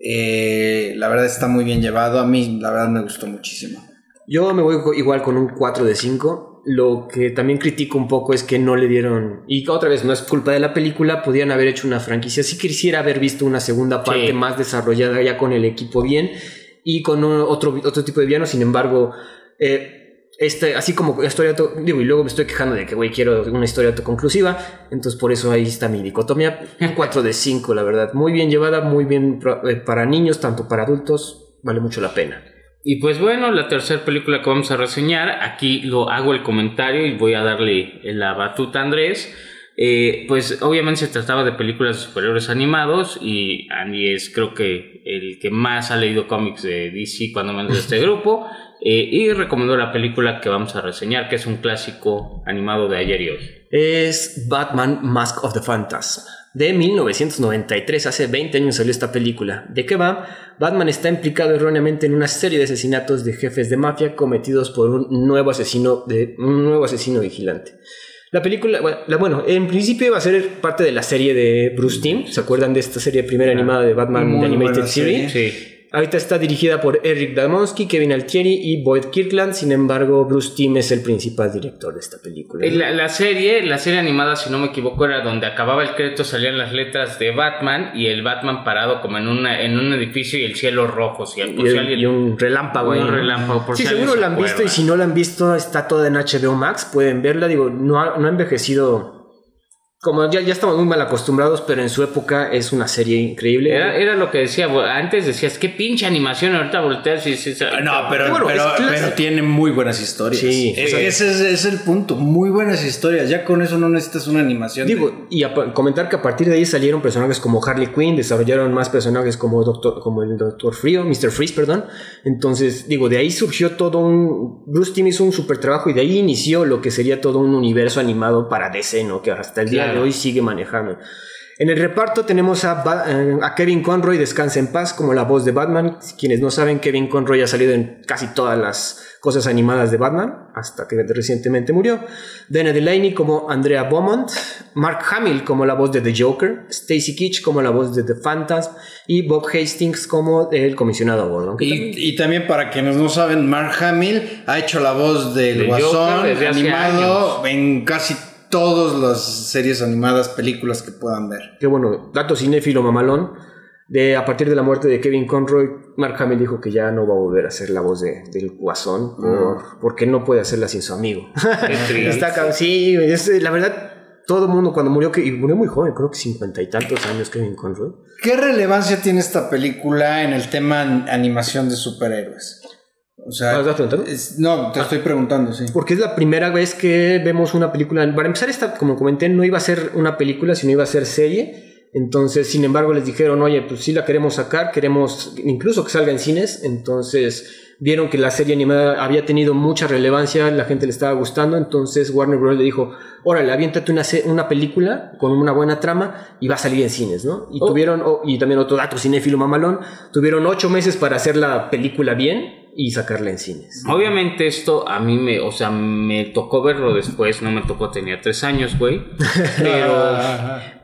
eh, la verdad está muy bien llevado. A mí, la verdad, me gustó muchísimo. Yo me voy igual con un 4 de 5. Lo que también critico un poco es que no le dieron. Y otra vez, no es culpa de la película. Podían haber hecho una franquicia. Sí quisiera haber visto una segunda parte Sí. más desarrollada ya con el equipo bien y con un- otro, otro tipo de villano. Sin embargo, eh, este, así como historia. Digo, y luego me estoy quejando de que, güey, quiero una historia autoconclusiva. Entonces, por eso ahí está mi dicotomía. Un 4 de 5, la verdad. Muy bien llevada, muy bien eh, para niños, tanto para adultos. Vale mucho la pena. Y pues bueno, la tercera película que vamos a reseñar, aquí lo hago el comentario y voy a darle la batuta a Andrés. Eh, pues obviamente se trataba de películas de superhéroes animados y Andy es creo que el que más ha leído cómics de DC cuando menos de este grupo eh, y recomendó la película que vamos a reseñar que es un clásico animado de ayer y hoy. Es Batman Mask of the Phantasm. De 1993, hace 20 años salió esta película. ¿De qué va? Batman está implicado erróneamente en una serie de asesinatos de jefes de mafia cometidos por un nuevo asesino, de, un nuevo asesino vigilante. La película, bueno, la- bueno, en principio iba a ser parte de la serie de Bruce Timm. ¿Se acuerdan de esta serie primera animada de Batman Muy Animated Series? serie. Sí. Ahorita está dirigida por Eric Damonsky, Kevin Altieri y Boyd Kirkland. Sin embargo, Bruce Timm es el principal director de esta película. La, la serie, la serie animada, si no me equivoco, era donde acababa el crédito, salían las letras de Batman y el Batman parado como en una en un edificio y el cielo rojo. Si, Y, si el- alguien- y un relámpago un relámpago, por sí, si seguro se la han visto y si no la han visto, está toda en HBO Max. Pueden verla. Digo, no ha, no ha envejecido. Como ya, ya estamos muy mal acostumbrados, pero en su época es una serie increíble. Era, era lo que decía, antes decías, qué pinche animación, ahorita volteas y dices... Ah, No, pero, Bueno, pero, es clásico. pero tiene muy buenas historias. Sí, Es- sí. Ese es, es el punto. Muy buenas historias. Ya con eso no necesitas una animación. de- Digo, y a comentar que a partir de ahí salieron personajes como Harley Quinn, desarrollaron más personajes como, Doctor, como el Doctor Frío, Mr. Freeze, perdón. Entonces, digo, de ahí surgió todo un... Bruce Timm hizo un super trabajo y de ahí inició lo que sería todo un universo animado para DC, ¿no? Que hasta el día Claro. De hoy sigue manejando. En el reparto tenemos a, Ba- eh, a Kevin Conroy, Descansa en Paz, como la voz de Batman. Quienes no saben, Kevin Conroy ha salido en casi todas las cosas animadas de Batman, hasta que recientemente murió. Dana Delaney como Andrea Beaumont, Mark Hamill como la voz de The Joker, Stacy Keach como la voz de The Phantasm y Bob Hastings como el comisionado Gordon. también- Y, también para quienes no saben, Mark Hamill ha hecho la voz del Guasón Joker animado en casi todas las series animadas, películas que puedan ver. Que bueno, dato cinéfilo mamalón. De, a partir de la muerte de Kevin Conroy, Mark Hamill dijo que ya no va a volver a ser la voz de- del guasón por- porque no puede hacerla sin su amigo. Qué. Está sí, es, la verdad, todo el mundo cuando murió, que, y murió muy joven, creo que cincuenta y tantos años Kevin Conroy. ¿Qué relevancia tiene esta película en el tema an- animación de superhéroes? O sea, ¿Me estás preguntando? es- no, te estoy preguntando, sí. Porque es la primera vez que vemos una película. Para empezar, esta, como comenté, no iba a ser una película, sino iba a ser serie. Entonces, sin embargo, les dijeron, oye, pues sí la queremos sacar, queremos incluso que salga en cines. Entonces, vieron que la serie animada había tenido mucha relevancia, la gente le estaba gustando. Entonces, Warner Bros. le dijo, órale, aviéntate una, una película con una buena trama y va a salir en cines, ¿no? Y Oh. tuvieron, oh, y también otro dato cinéfilo mamalón, tuvieron ocho meses para hacer la película bien y sacarla en cines. Obviamente esto a mí me, o sea, me tocó verlo después, no me tocó, tenía tres años, güey. Pero,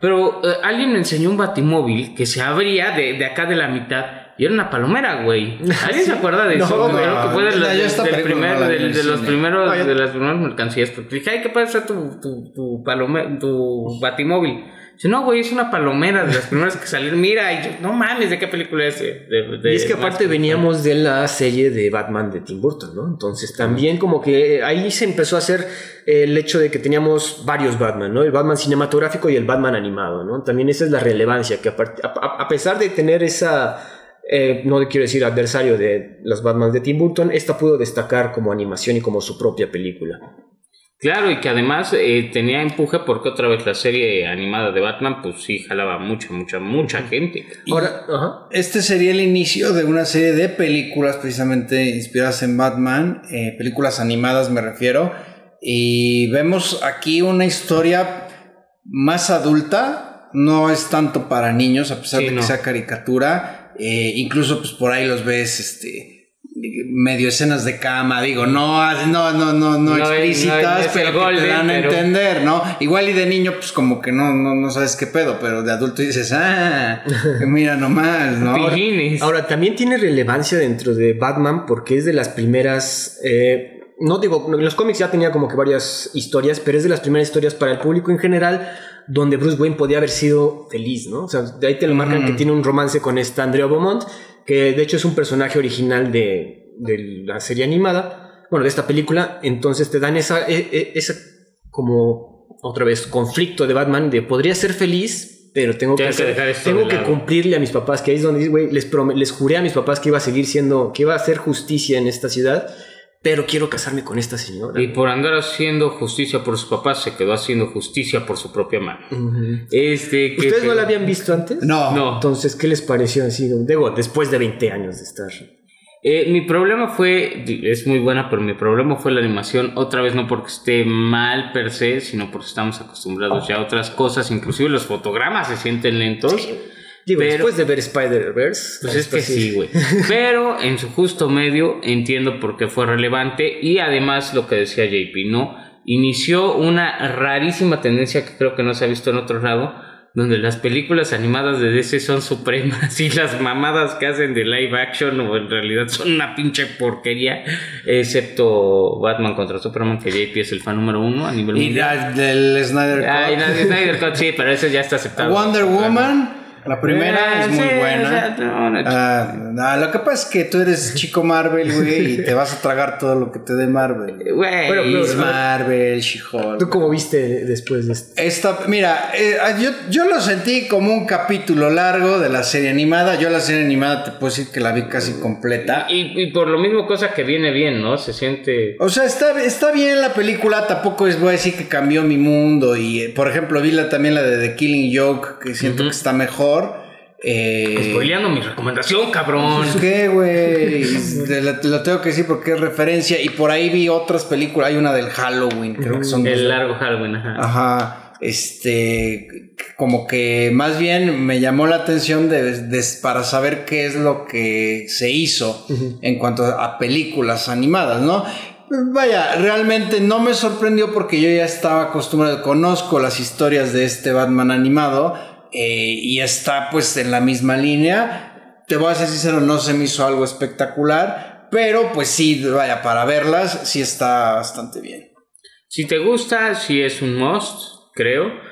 pero eh, alguien me enseñó un batimóvil que se abría de, de acá de la mitad y era una palomera, güey. ¿Alguien se acuerda de No, eso? güey. Creo que fue de, la- del primer- los primeros, de las primeras mercancías. Dije, ay, ¿qué pasa tu, tu, tu palome- tu batimóvil? Dice, no, güey, es una palomera de las primeras que salieron. Mira, y yo, no mames, ¿de qué película es? De, de- Y es que aparte veníamos de la serie de Batman de Tim Burton, ¿no? Entonces también como que ahí se empezó a hacer el hecho de que teníamos varios Batman, ¿no? El Batman cinematográfico y el Batman animado, ¿no? También esa es la relevancia, que a pesar de tener esa, eh, no quiero decir adversario de los Batman de Tim Burton, esta pudo destacar como animación y como su propia película. Claro, y que además eh, tenía empuje porque otra vez la serie animada de Batman, pues sí, jalaba mucha, mucha, mucha gente. Ahora, ajá. Este sería el inicio de una serie de películas precisamente inspiradas en Batman, eh, películas animadas me refiero, y vemos aquí una historia más adulta, no es tanto para niños a pesar Sí, de que sea caricatura, eh, incluso pues por ahí los ves este medio escenas de cama, digo, no, no, no, no, no, explícitas, no pero que te dan a pero- entender, ¿no? Igual y de niño, pues como que no, no, no sabes qué pedo, pero de adulto dices, ah, mira nomás, ¿no? Ahora, también tiene relevancia dentro de Batman porque es de las primeras. eh, no digo, en los cómics ya tenía como que varias historias, pero es de las primeras historias para el público en general donde Bruce Wayne podía haber sido feliz, ¿no? O sea, de ahí te lo marcan Mm. que tiene un romance con esta Andrea Beaumont, que de hecho es un personaje original de, de la serie animada, bueno, de esta película. Entonces te dan esa, e- e- esa como otra vez conflicto de Batman de podría ser feliz, pero tengo que, Tengo que hacer- dejar esto tengo de que lado. cumplirle a mis papás, que ahí es donde güey, les, les juré a mis papás que iba a seguir siendo, que iba a hacer justicia en esta ciudad, pero quiero casarme con esta señora. Y por andar haciendo justicia por sus papás, se quedó haciendo justicia por su propia mano. Este, que- ¿Ustedes no la habían visto antes? No. No. Entonces, ¿qué les pareció así? Digo, después de 20 años de estar. Eh, mi problema fue, es muy buena, pero mi problema fue la animación, otra vez no porque esté mal per se, sino porque estamos acostumbrados ya a otras cosas, inclusive los fotogramas se sienten lentos. Digo, Pero- después de ver Spider-Verse. Pues es que sí, güey. Pero en su justo medio entiendo por qué fue relevante y además lo que decía JP, ¿no? inició una rarísima tendencia que creo que no se ha visto en otro lado, donde las películas animadas de DC son supremas y las mamadas que hacen de live action o en realidad son una pinche porquería, excepto Batman contra Superman, que JP es el fan número uno a nivel Y mundial. la- del Snyder Cut. Ay, nadie, Snyder Cut, sí, pero eso ya está aceptado. Wonder Woman, la primera Eh, es muy sí, buena. no, no, Ah, no, lo que pasa es que tú eres chico Marvel, güey, y te vas a tragar todo lo que te dé Marvel. Güey, pero- Miss Marvel, She-Hulk. ¿Tú cómo viste después de esto? Esta, mira, eh, yo, yo lo sentí como un capítulo largo de la serie animada. Yo la serie animada te puedo decir que la vi casi completa. y, y por lo mismo cosa que viene bien, ¿no? Se siente... O sea, está, está bien la película, tampoco es, voy a decir que cambió mi mundo. Y, eh, por ejemplo, vi la, también la de The Killing Joke, que siento que está mejor. Eh, Spoileando mi recomendación, cabrón. Pues, ¿Qué, güey? Te lo, te lo tengo que decir porque es referencia. Y por ahí vi otras películas. Hay una del Halloween, creo que son dos. El largo Halloween, ajá. Ajá. Este, como que más bien me llamó la atención de, de- para saber qué es lo que se hizo en cuanto a películas animadas, ¿no? Vaya, realmente no me sorprendió porque yo ya estaba acostumbrado, conozco las historias de este Batman animado eh, y está pues en la misma línea. Te voy a ser sincero, no se me hizo algo espectacular, pero pues sí, vaya, para verlas sí está bastante bien. Si te gusta, sí es un must, creo.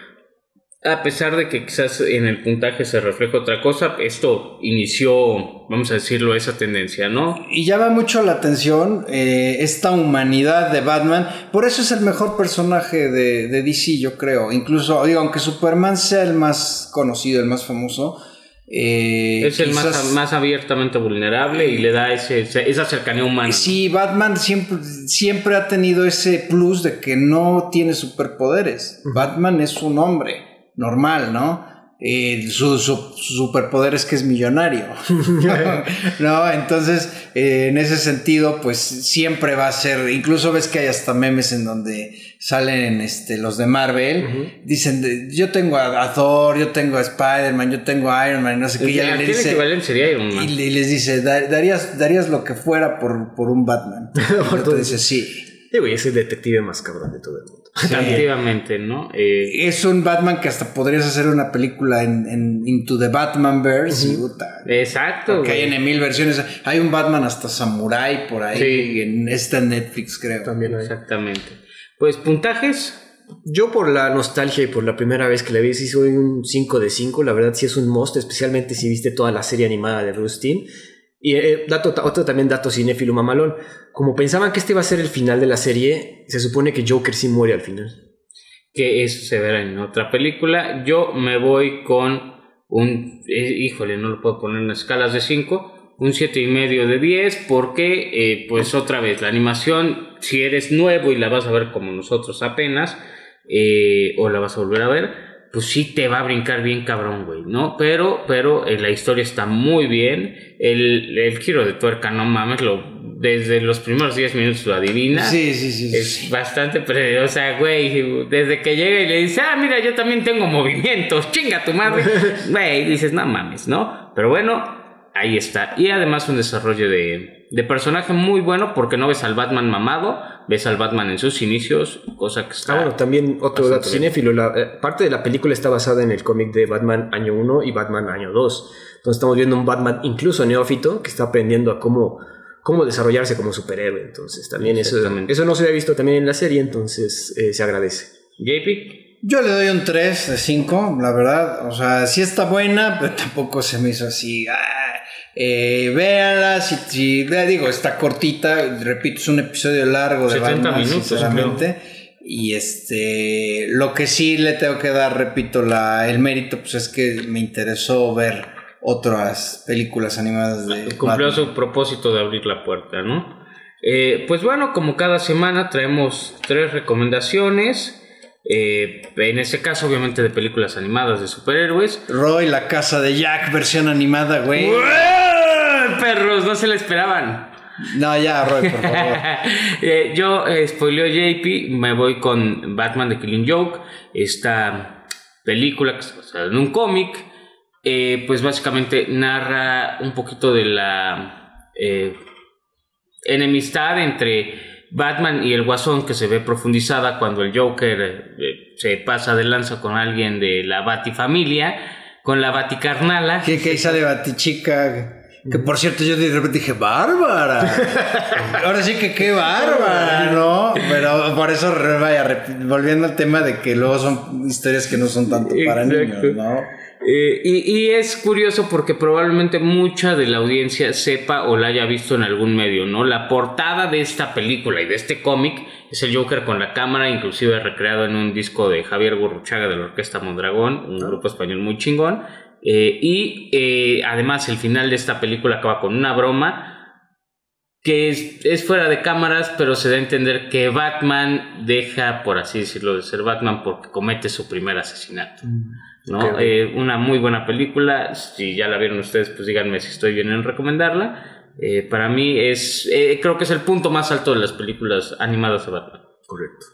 A pesar de que quizás en el puntaje se refleja otra cosa, esto inició, vamos a decirlo, esa tendencia, ¿no? Y llama mucho la atención eh, esta humanidad de Batman. Por eso es el mejor personaje de, de DC, yo creo. Incluso, digo, aunque Superman sea el más conocido, el más famoso. eh, Es el más, más abiertamente vulnerable y le da ese, esa cercanía humana. Sí, Batman siempre, siempre ha tenido ese plus de que no tiene superpoderes. Batman es un hombre normal, ¿no? Eh, su, su- su superpoder es que es millonario. no, entonces, eh, en ese sentido, pues siempre va a ser. Incluso ves que hay hasta memes en donde salen este, los de Marvel. Dicen: Yo tengo a, Thor, yo tengo a Spider-Man, yo tengo a Iron Man, no sé qué. Y le dice- sería Iron Man. y, le- y les dice, "Da- darías, darías lo que fuera por, por un Batman. Y el otro dice, sí. Sí, güey, es el detective más cabrón de todo el mundo. Efectivamente, ¿no? Eh, Es un Batman que hasta podrías hacer una película en, en Into the Batmanverse. exacto. que hay en mil versiones. Hay un Batman hasta Samurai por ahí. Sí. En, está en Netflix, creo. También hay. Exactamente. Pues puntajes. Yo por la nostalgia y por la primera vez que la vi, sí soy un 5 de 5. La verdad sí es un must, especialmente si viste toda la serie animada de Rustin. Y eh, dato, otro también dato cinéfilo mamalón. Como pensaban que este iba a ser el final de la serie, se supone que Joker sí muere al final. que eso se verá en otra película. Yo me voy con un, eh, híjole, no lo puedo poner en escalas de 5, un siete y medio de 10, porque eh, pues otra vez la animación, si eres nuevo y la vas a ver como nosotros apenas, o la vas a volver a ver, pues sí te va a brincar bien cabrón, güey, ¿no? Pero, pero eh, la historia está muy bien, el, el giro de tuerca, no mames, lo, desde los primeros 10 minutos lo adivinas. Sí, sí, sí. Es sí. bastante, o sea, güey, desde que llega y le dice, ah, mira, yo también tengo movimientos, chinga tu madre, güey, dices, no mames, ¿no? Pero bueno, ahí está. Y además un desarrollo de, de personaje muy bueno porque no ves al Batman mamado, ves al Batman en sus inicios, cosa que está... Ah, bueno, también otro dato bien. cinéfilo. La, eh, parte de la película está basada en el cómic de Batman año 1 y Batman año 2. Entonces estamos viendo un Batman incluso neófito que está aprendiendo a cómo, cómo desarrollarse como superhéroe. Entonces también eso, eso no se había visto también en la serie, entonces eh, se agradece. JP, Yo le doy un 3 de 5, la verdad. O sea, sí está buena, pero tampoco se me hizo así. ah, eh, véanla, si, si- le digo, está cortita. Repito, es un episodio largo de 70 Batman, minutos, sinceramente. Y este, lo que sí le tengo que dar, repito, la, el mérito, pues es que me interesó ver otras películas animadas de cumplió Batman. su propósito de abrir la puerta, ¿no? Eh, pues bueno, como cada semana traemos tres recomendaciones. Eh, en este caso, obviamente, de películas animadas de superhéroes. Roy, la casa de Jack, versión animada, güey. Perros, no se la esperaban. No, ya, Roy, por favor. Eh, yo eh, spoileo JP, me voy con Batman The Killing Joke, esta película que se basa en un cómic, eh, pues básicamente narra un poquito de la enemistad entre Batman y el Guasón que se ve profundizada cuando el Joker eh, se pasa de lanza con alguien de la Batifamilia, con la Baticarnala. Que, que sale Batichica. Que por cierto, yo de repente dije, bárbara. Ahora sí que qué bárbara, ¿no? Pero por eso, vaya, volviendo al tema de que luego son historias que no son tanto para niños, ¿no? Eh, y, es curioso porque probablemente mucha de la audiencia sepa o la haya visto en algún medio, ¿no? La portada de esta película y de este cómic es el Joker con la cámara, inclusive recreado en un disco de Javier Gurruchaga de la Orquesta Mondragón, un grupo español muy chingón. Eh, y eh, además el final de esta película acaba con una broma que es, fuera de cámaras, pero se da a entender que Batman deja, por así decirlo, de ser Batman porque comete su primer asesinato. Mm. ¿No? Eh, una muy buena película. Si ya la vieron ustedes, pues díganme si estoy bien en recomendarla. Eh, para mí es, eh, creo que es el punto más alto de las películas animadas de Batman. Correcto.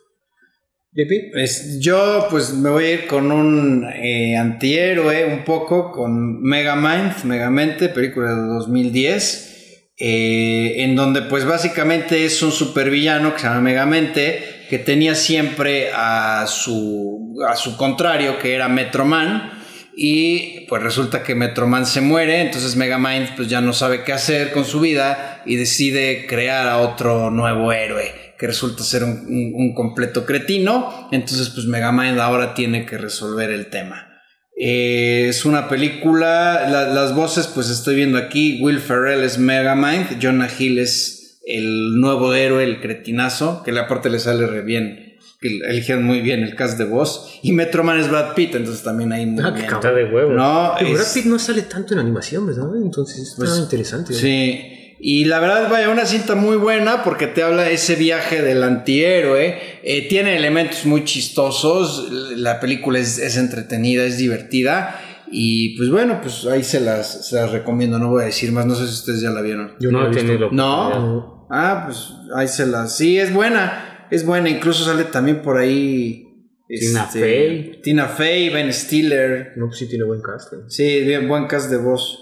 Pues yo pues me voy a ir con un antihéroe un poco, con Megamind, Megamente, película de 2010, en donde pues básicamente es un supervillano que se llama Megamente, que tenía siempre a su, a su contrario, que era Metroman. Y pues resulta que Metroman se muere, entonces Megamind pues ya no sabe qué hacer con su vida y decide crear a otro nuevo héroe que resulta ser un, completo cretino. Entonces pues Megamind ahora tiene que resolver el tema. Eh, es una película, las voces pues estoy viendo aquí, Will Ferrell es Megamind, Jonah Hill es el nuevo héroe, el cretinazo, que aparte le sale re bien. Eligieron muy bien el cast de voz. Y Metroman es Brad Pitt, entonces también hay muy ah, bien. de huevo. No, Brad Pitt no sale tanto en animación, ¿verdad? Entonces es pues, interesante. Sí. Y la verdad, vaya, una cinta muy buena porque te habla de ese viaje del antihéroe. Eh, tiene elementos muy chistosos. La película es, es entretenida, es divertida. Y pues bueno, pues ahí se las, se las recomiendo. No voy a decir más. No sé si ustedes ya la vieron. Yo no, he tenido. ¿No? Ah, pues ahí se la. Sí, es buena. Es buena. Incluso sale también por ahí. Tina este, Fey. Tina Fey, Ben Stiller. No, pues sí tiene buen cast. ¿eh? Sí, bien, buen cast de voz.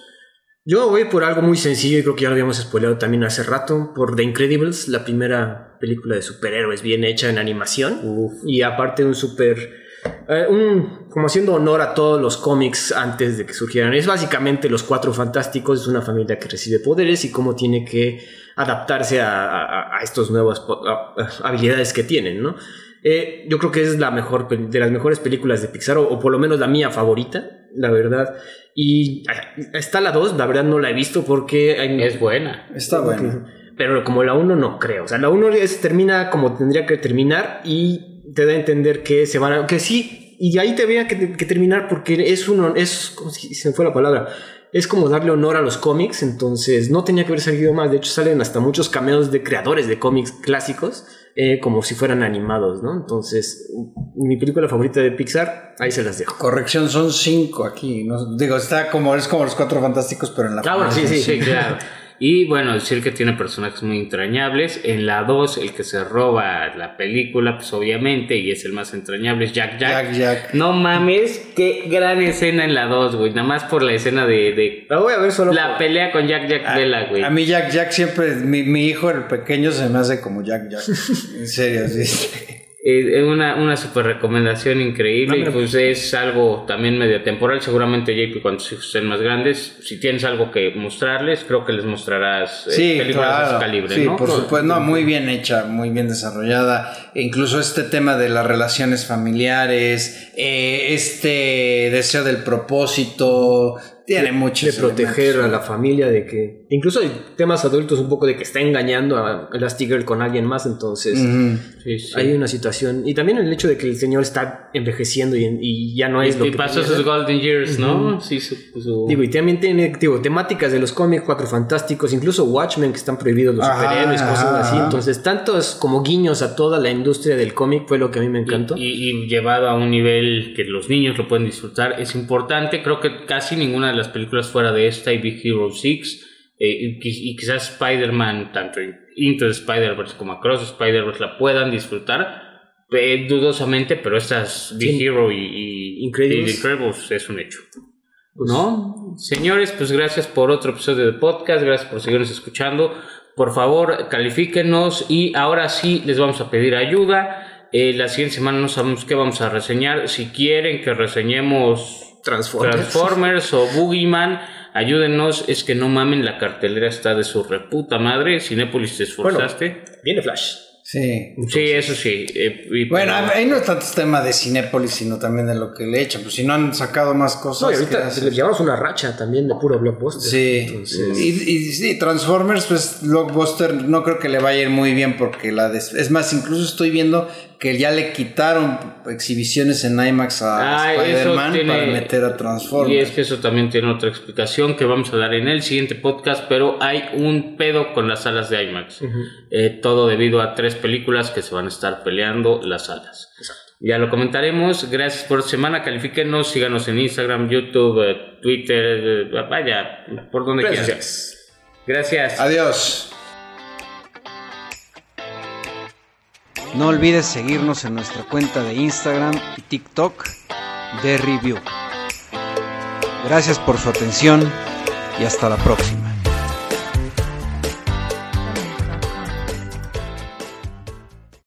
Yo voy por algo muy sencillo y creo que ya lo habíamos spoileado también hace rato. Por The Incredibles, la primera película de superhéroes bien hecha en animación. Y aparte un super eh, un, como haciendo honor a todos los cómics antes de que surgieran. Es básicamente los cuatro fantásticos, es una familia que recibe poderes y cómo tiene que adaptarse a, estas nuevas habilidades que tienen, ¿no? Eh, yo creo que es la mejor de las mejores películas de Pixar, o, por lo menos la mía favorita, la verdad. Y ah, está la 2, la verdad no la he visto porque... es buena. Está buena. Pero como la 1 no creo. O sea, la 1 termina como tendría que terminar y te da a entender que se van a... que sí, y ahí te veía que, terminar porque es uno, es, como si se me fue la palabra, es como darle honor a los cómics, entonces no tenía que haber salido más, de hecho salen hasta muchos cameos de creadores de cómics clásicos, eh, como si fueran animados, ¿no? Entonces, mi película favorita de Pixar, ahí se las dejo. Corrección, son cinco aquí, ¿no? digo, está como, es como los cuatro fantásticos, pero en la... Ah, sí, sí, sí, claro. Y bueno, decir que tiene personajes muy entrañables. En la 2, el que se roba la película, pues obviamente, y es el más entrañable, es Jack Jack. Jack, No mames, qué gran escena en la 2, güey. Nada más por la escena de. la voy a ver solo. La pelea con Jack Jack Vela, güey. A mí Jack Jack siempre. Mi, mi hijo, el pequeño, se me hace como Jack Jack. en serio, sí. Eh, es una, una super recomendación increíble y pues es algo también medio temporal. Seguramente, JP, cuando estén más grandes, si tienes algo que mostrarles, creo que les mostrarás eh, películas de ese calibre, sí, por supuesto. No, muy bien hecha, muy bien desarrollada. E incluso este tema de las relaciones familiares, eh, este deseo del propósito, tiene mucho. De proteger a la familia, de que. Incluso hay temas adultos un poco de que está engañando a Elastigirl con alguien más, entonces. Hay una situación. Y también el hecho de que el señor está envejeciendo y, ya no es lo que. Y pasó sus Golden Years, ¿no? Sí, Digo, y también tiene digo, temáticas de los cómics, Cuatro Fantásticos, incluso Watchmen, que están prohibidos los superhéroes, cosas así. Entonces, tantos como guiños a toda la industria del cómic fue lo que a mí me encantó. y llevado a un nivel que los niños lo pueden disfrutar, es importante. Creo que casi ninguna de las películas fuera de esta y Big Hero 6 eh, y, quizás Spider-Man, tanto Into Spider-Verse como Across Spider-Verse la puedan disfrutar eh, dudosamente, pero estas Big Hero y, y Incredibles. es un hecho. Pues ¿No? Señores, pues gracias por otro episodio de podcast, gracias por seguirnos escuchando. Por favor, califíquenos y ahora sí les vamos a pedir ayuda. Eh, la siguiente semana no sabemos qué vamos a reseñar. Si quieren que reseñemos Transformers. Transformers o Boogeyman, ayúdenos. Es que no mamen, la cartelera está de su reputa madre. Cinépolis, te esforzaste. Viene Flash. Sí. sí, eso sí. eh, y- Bueno, ahí no es tanto tema de Cinépolis, sino también de lo que le echan. Pues si no han sacado más cosas. No, y ¿qué ahorita le llevamos una racha también de puro blockbuster. Sí. Entonces, Y, y sí, Transformers, pues Blockbuster no creo que le vaya a ir muy bien porque la des- es más, incluso estoy viendo que ya le quitaron exhibiciones en IMAX a Ah, Spider-Man tiene- para meter a Y es Transformers. que eso también tiene otra explicación que vamos a dar en el siguiente podcast, pero hay un pedo con las salas de IMAX. Eh, todo debido a tres películas que se van a estar peleando las salas. Ya lo comentaremos. Gracias por semana. Califíquenos, síganos en Instagram, YouTube, eh, Twitter, eh, vaya, por donde quieran. sociales. Gracias. Adiós. No olvides seguirnos en nuestra cuenta de Instagram y TikTok de Review. Gracias por su atención y hasta la próxima.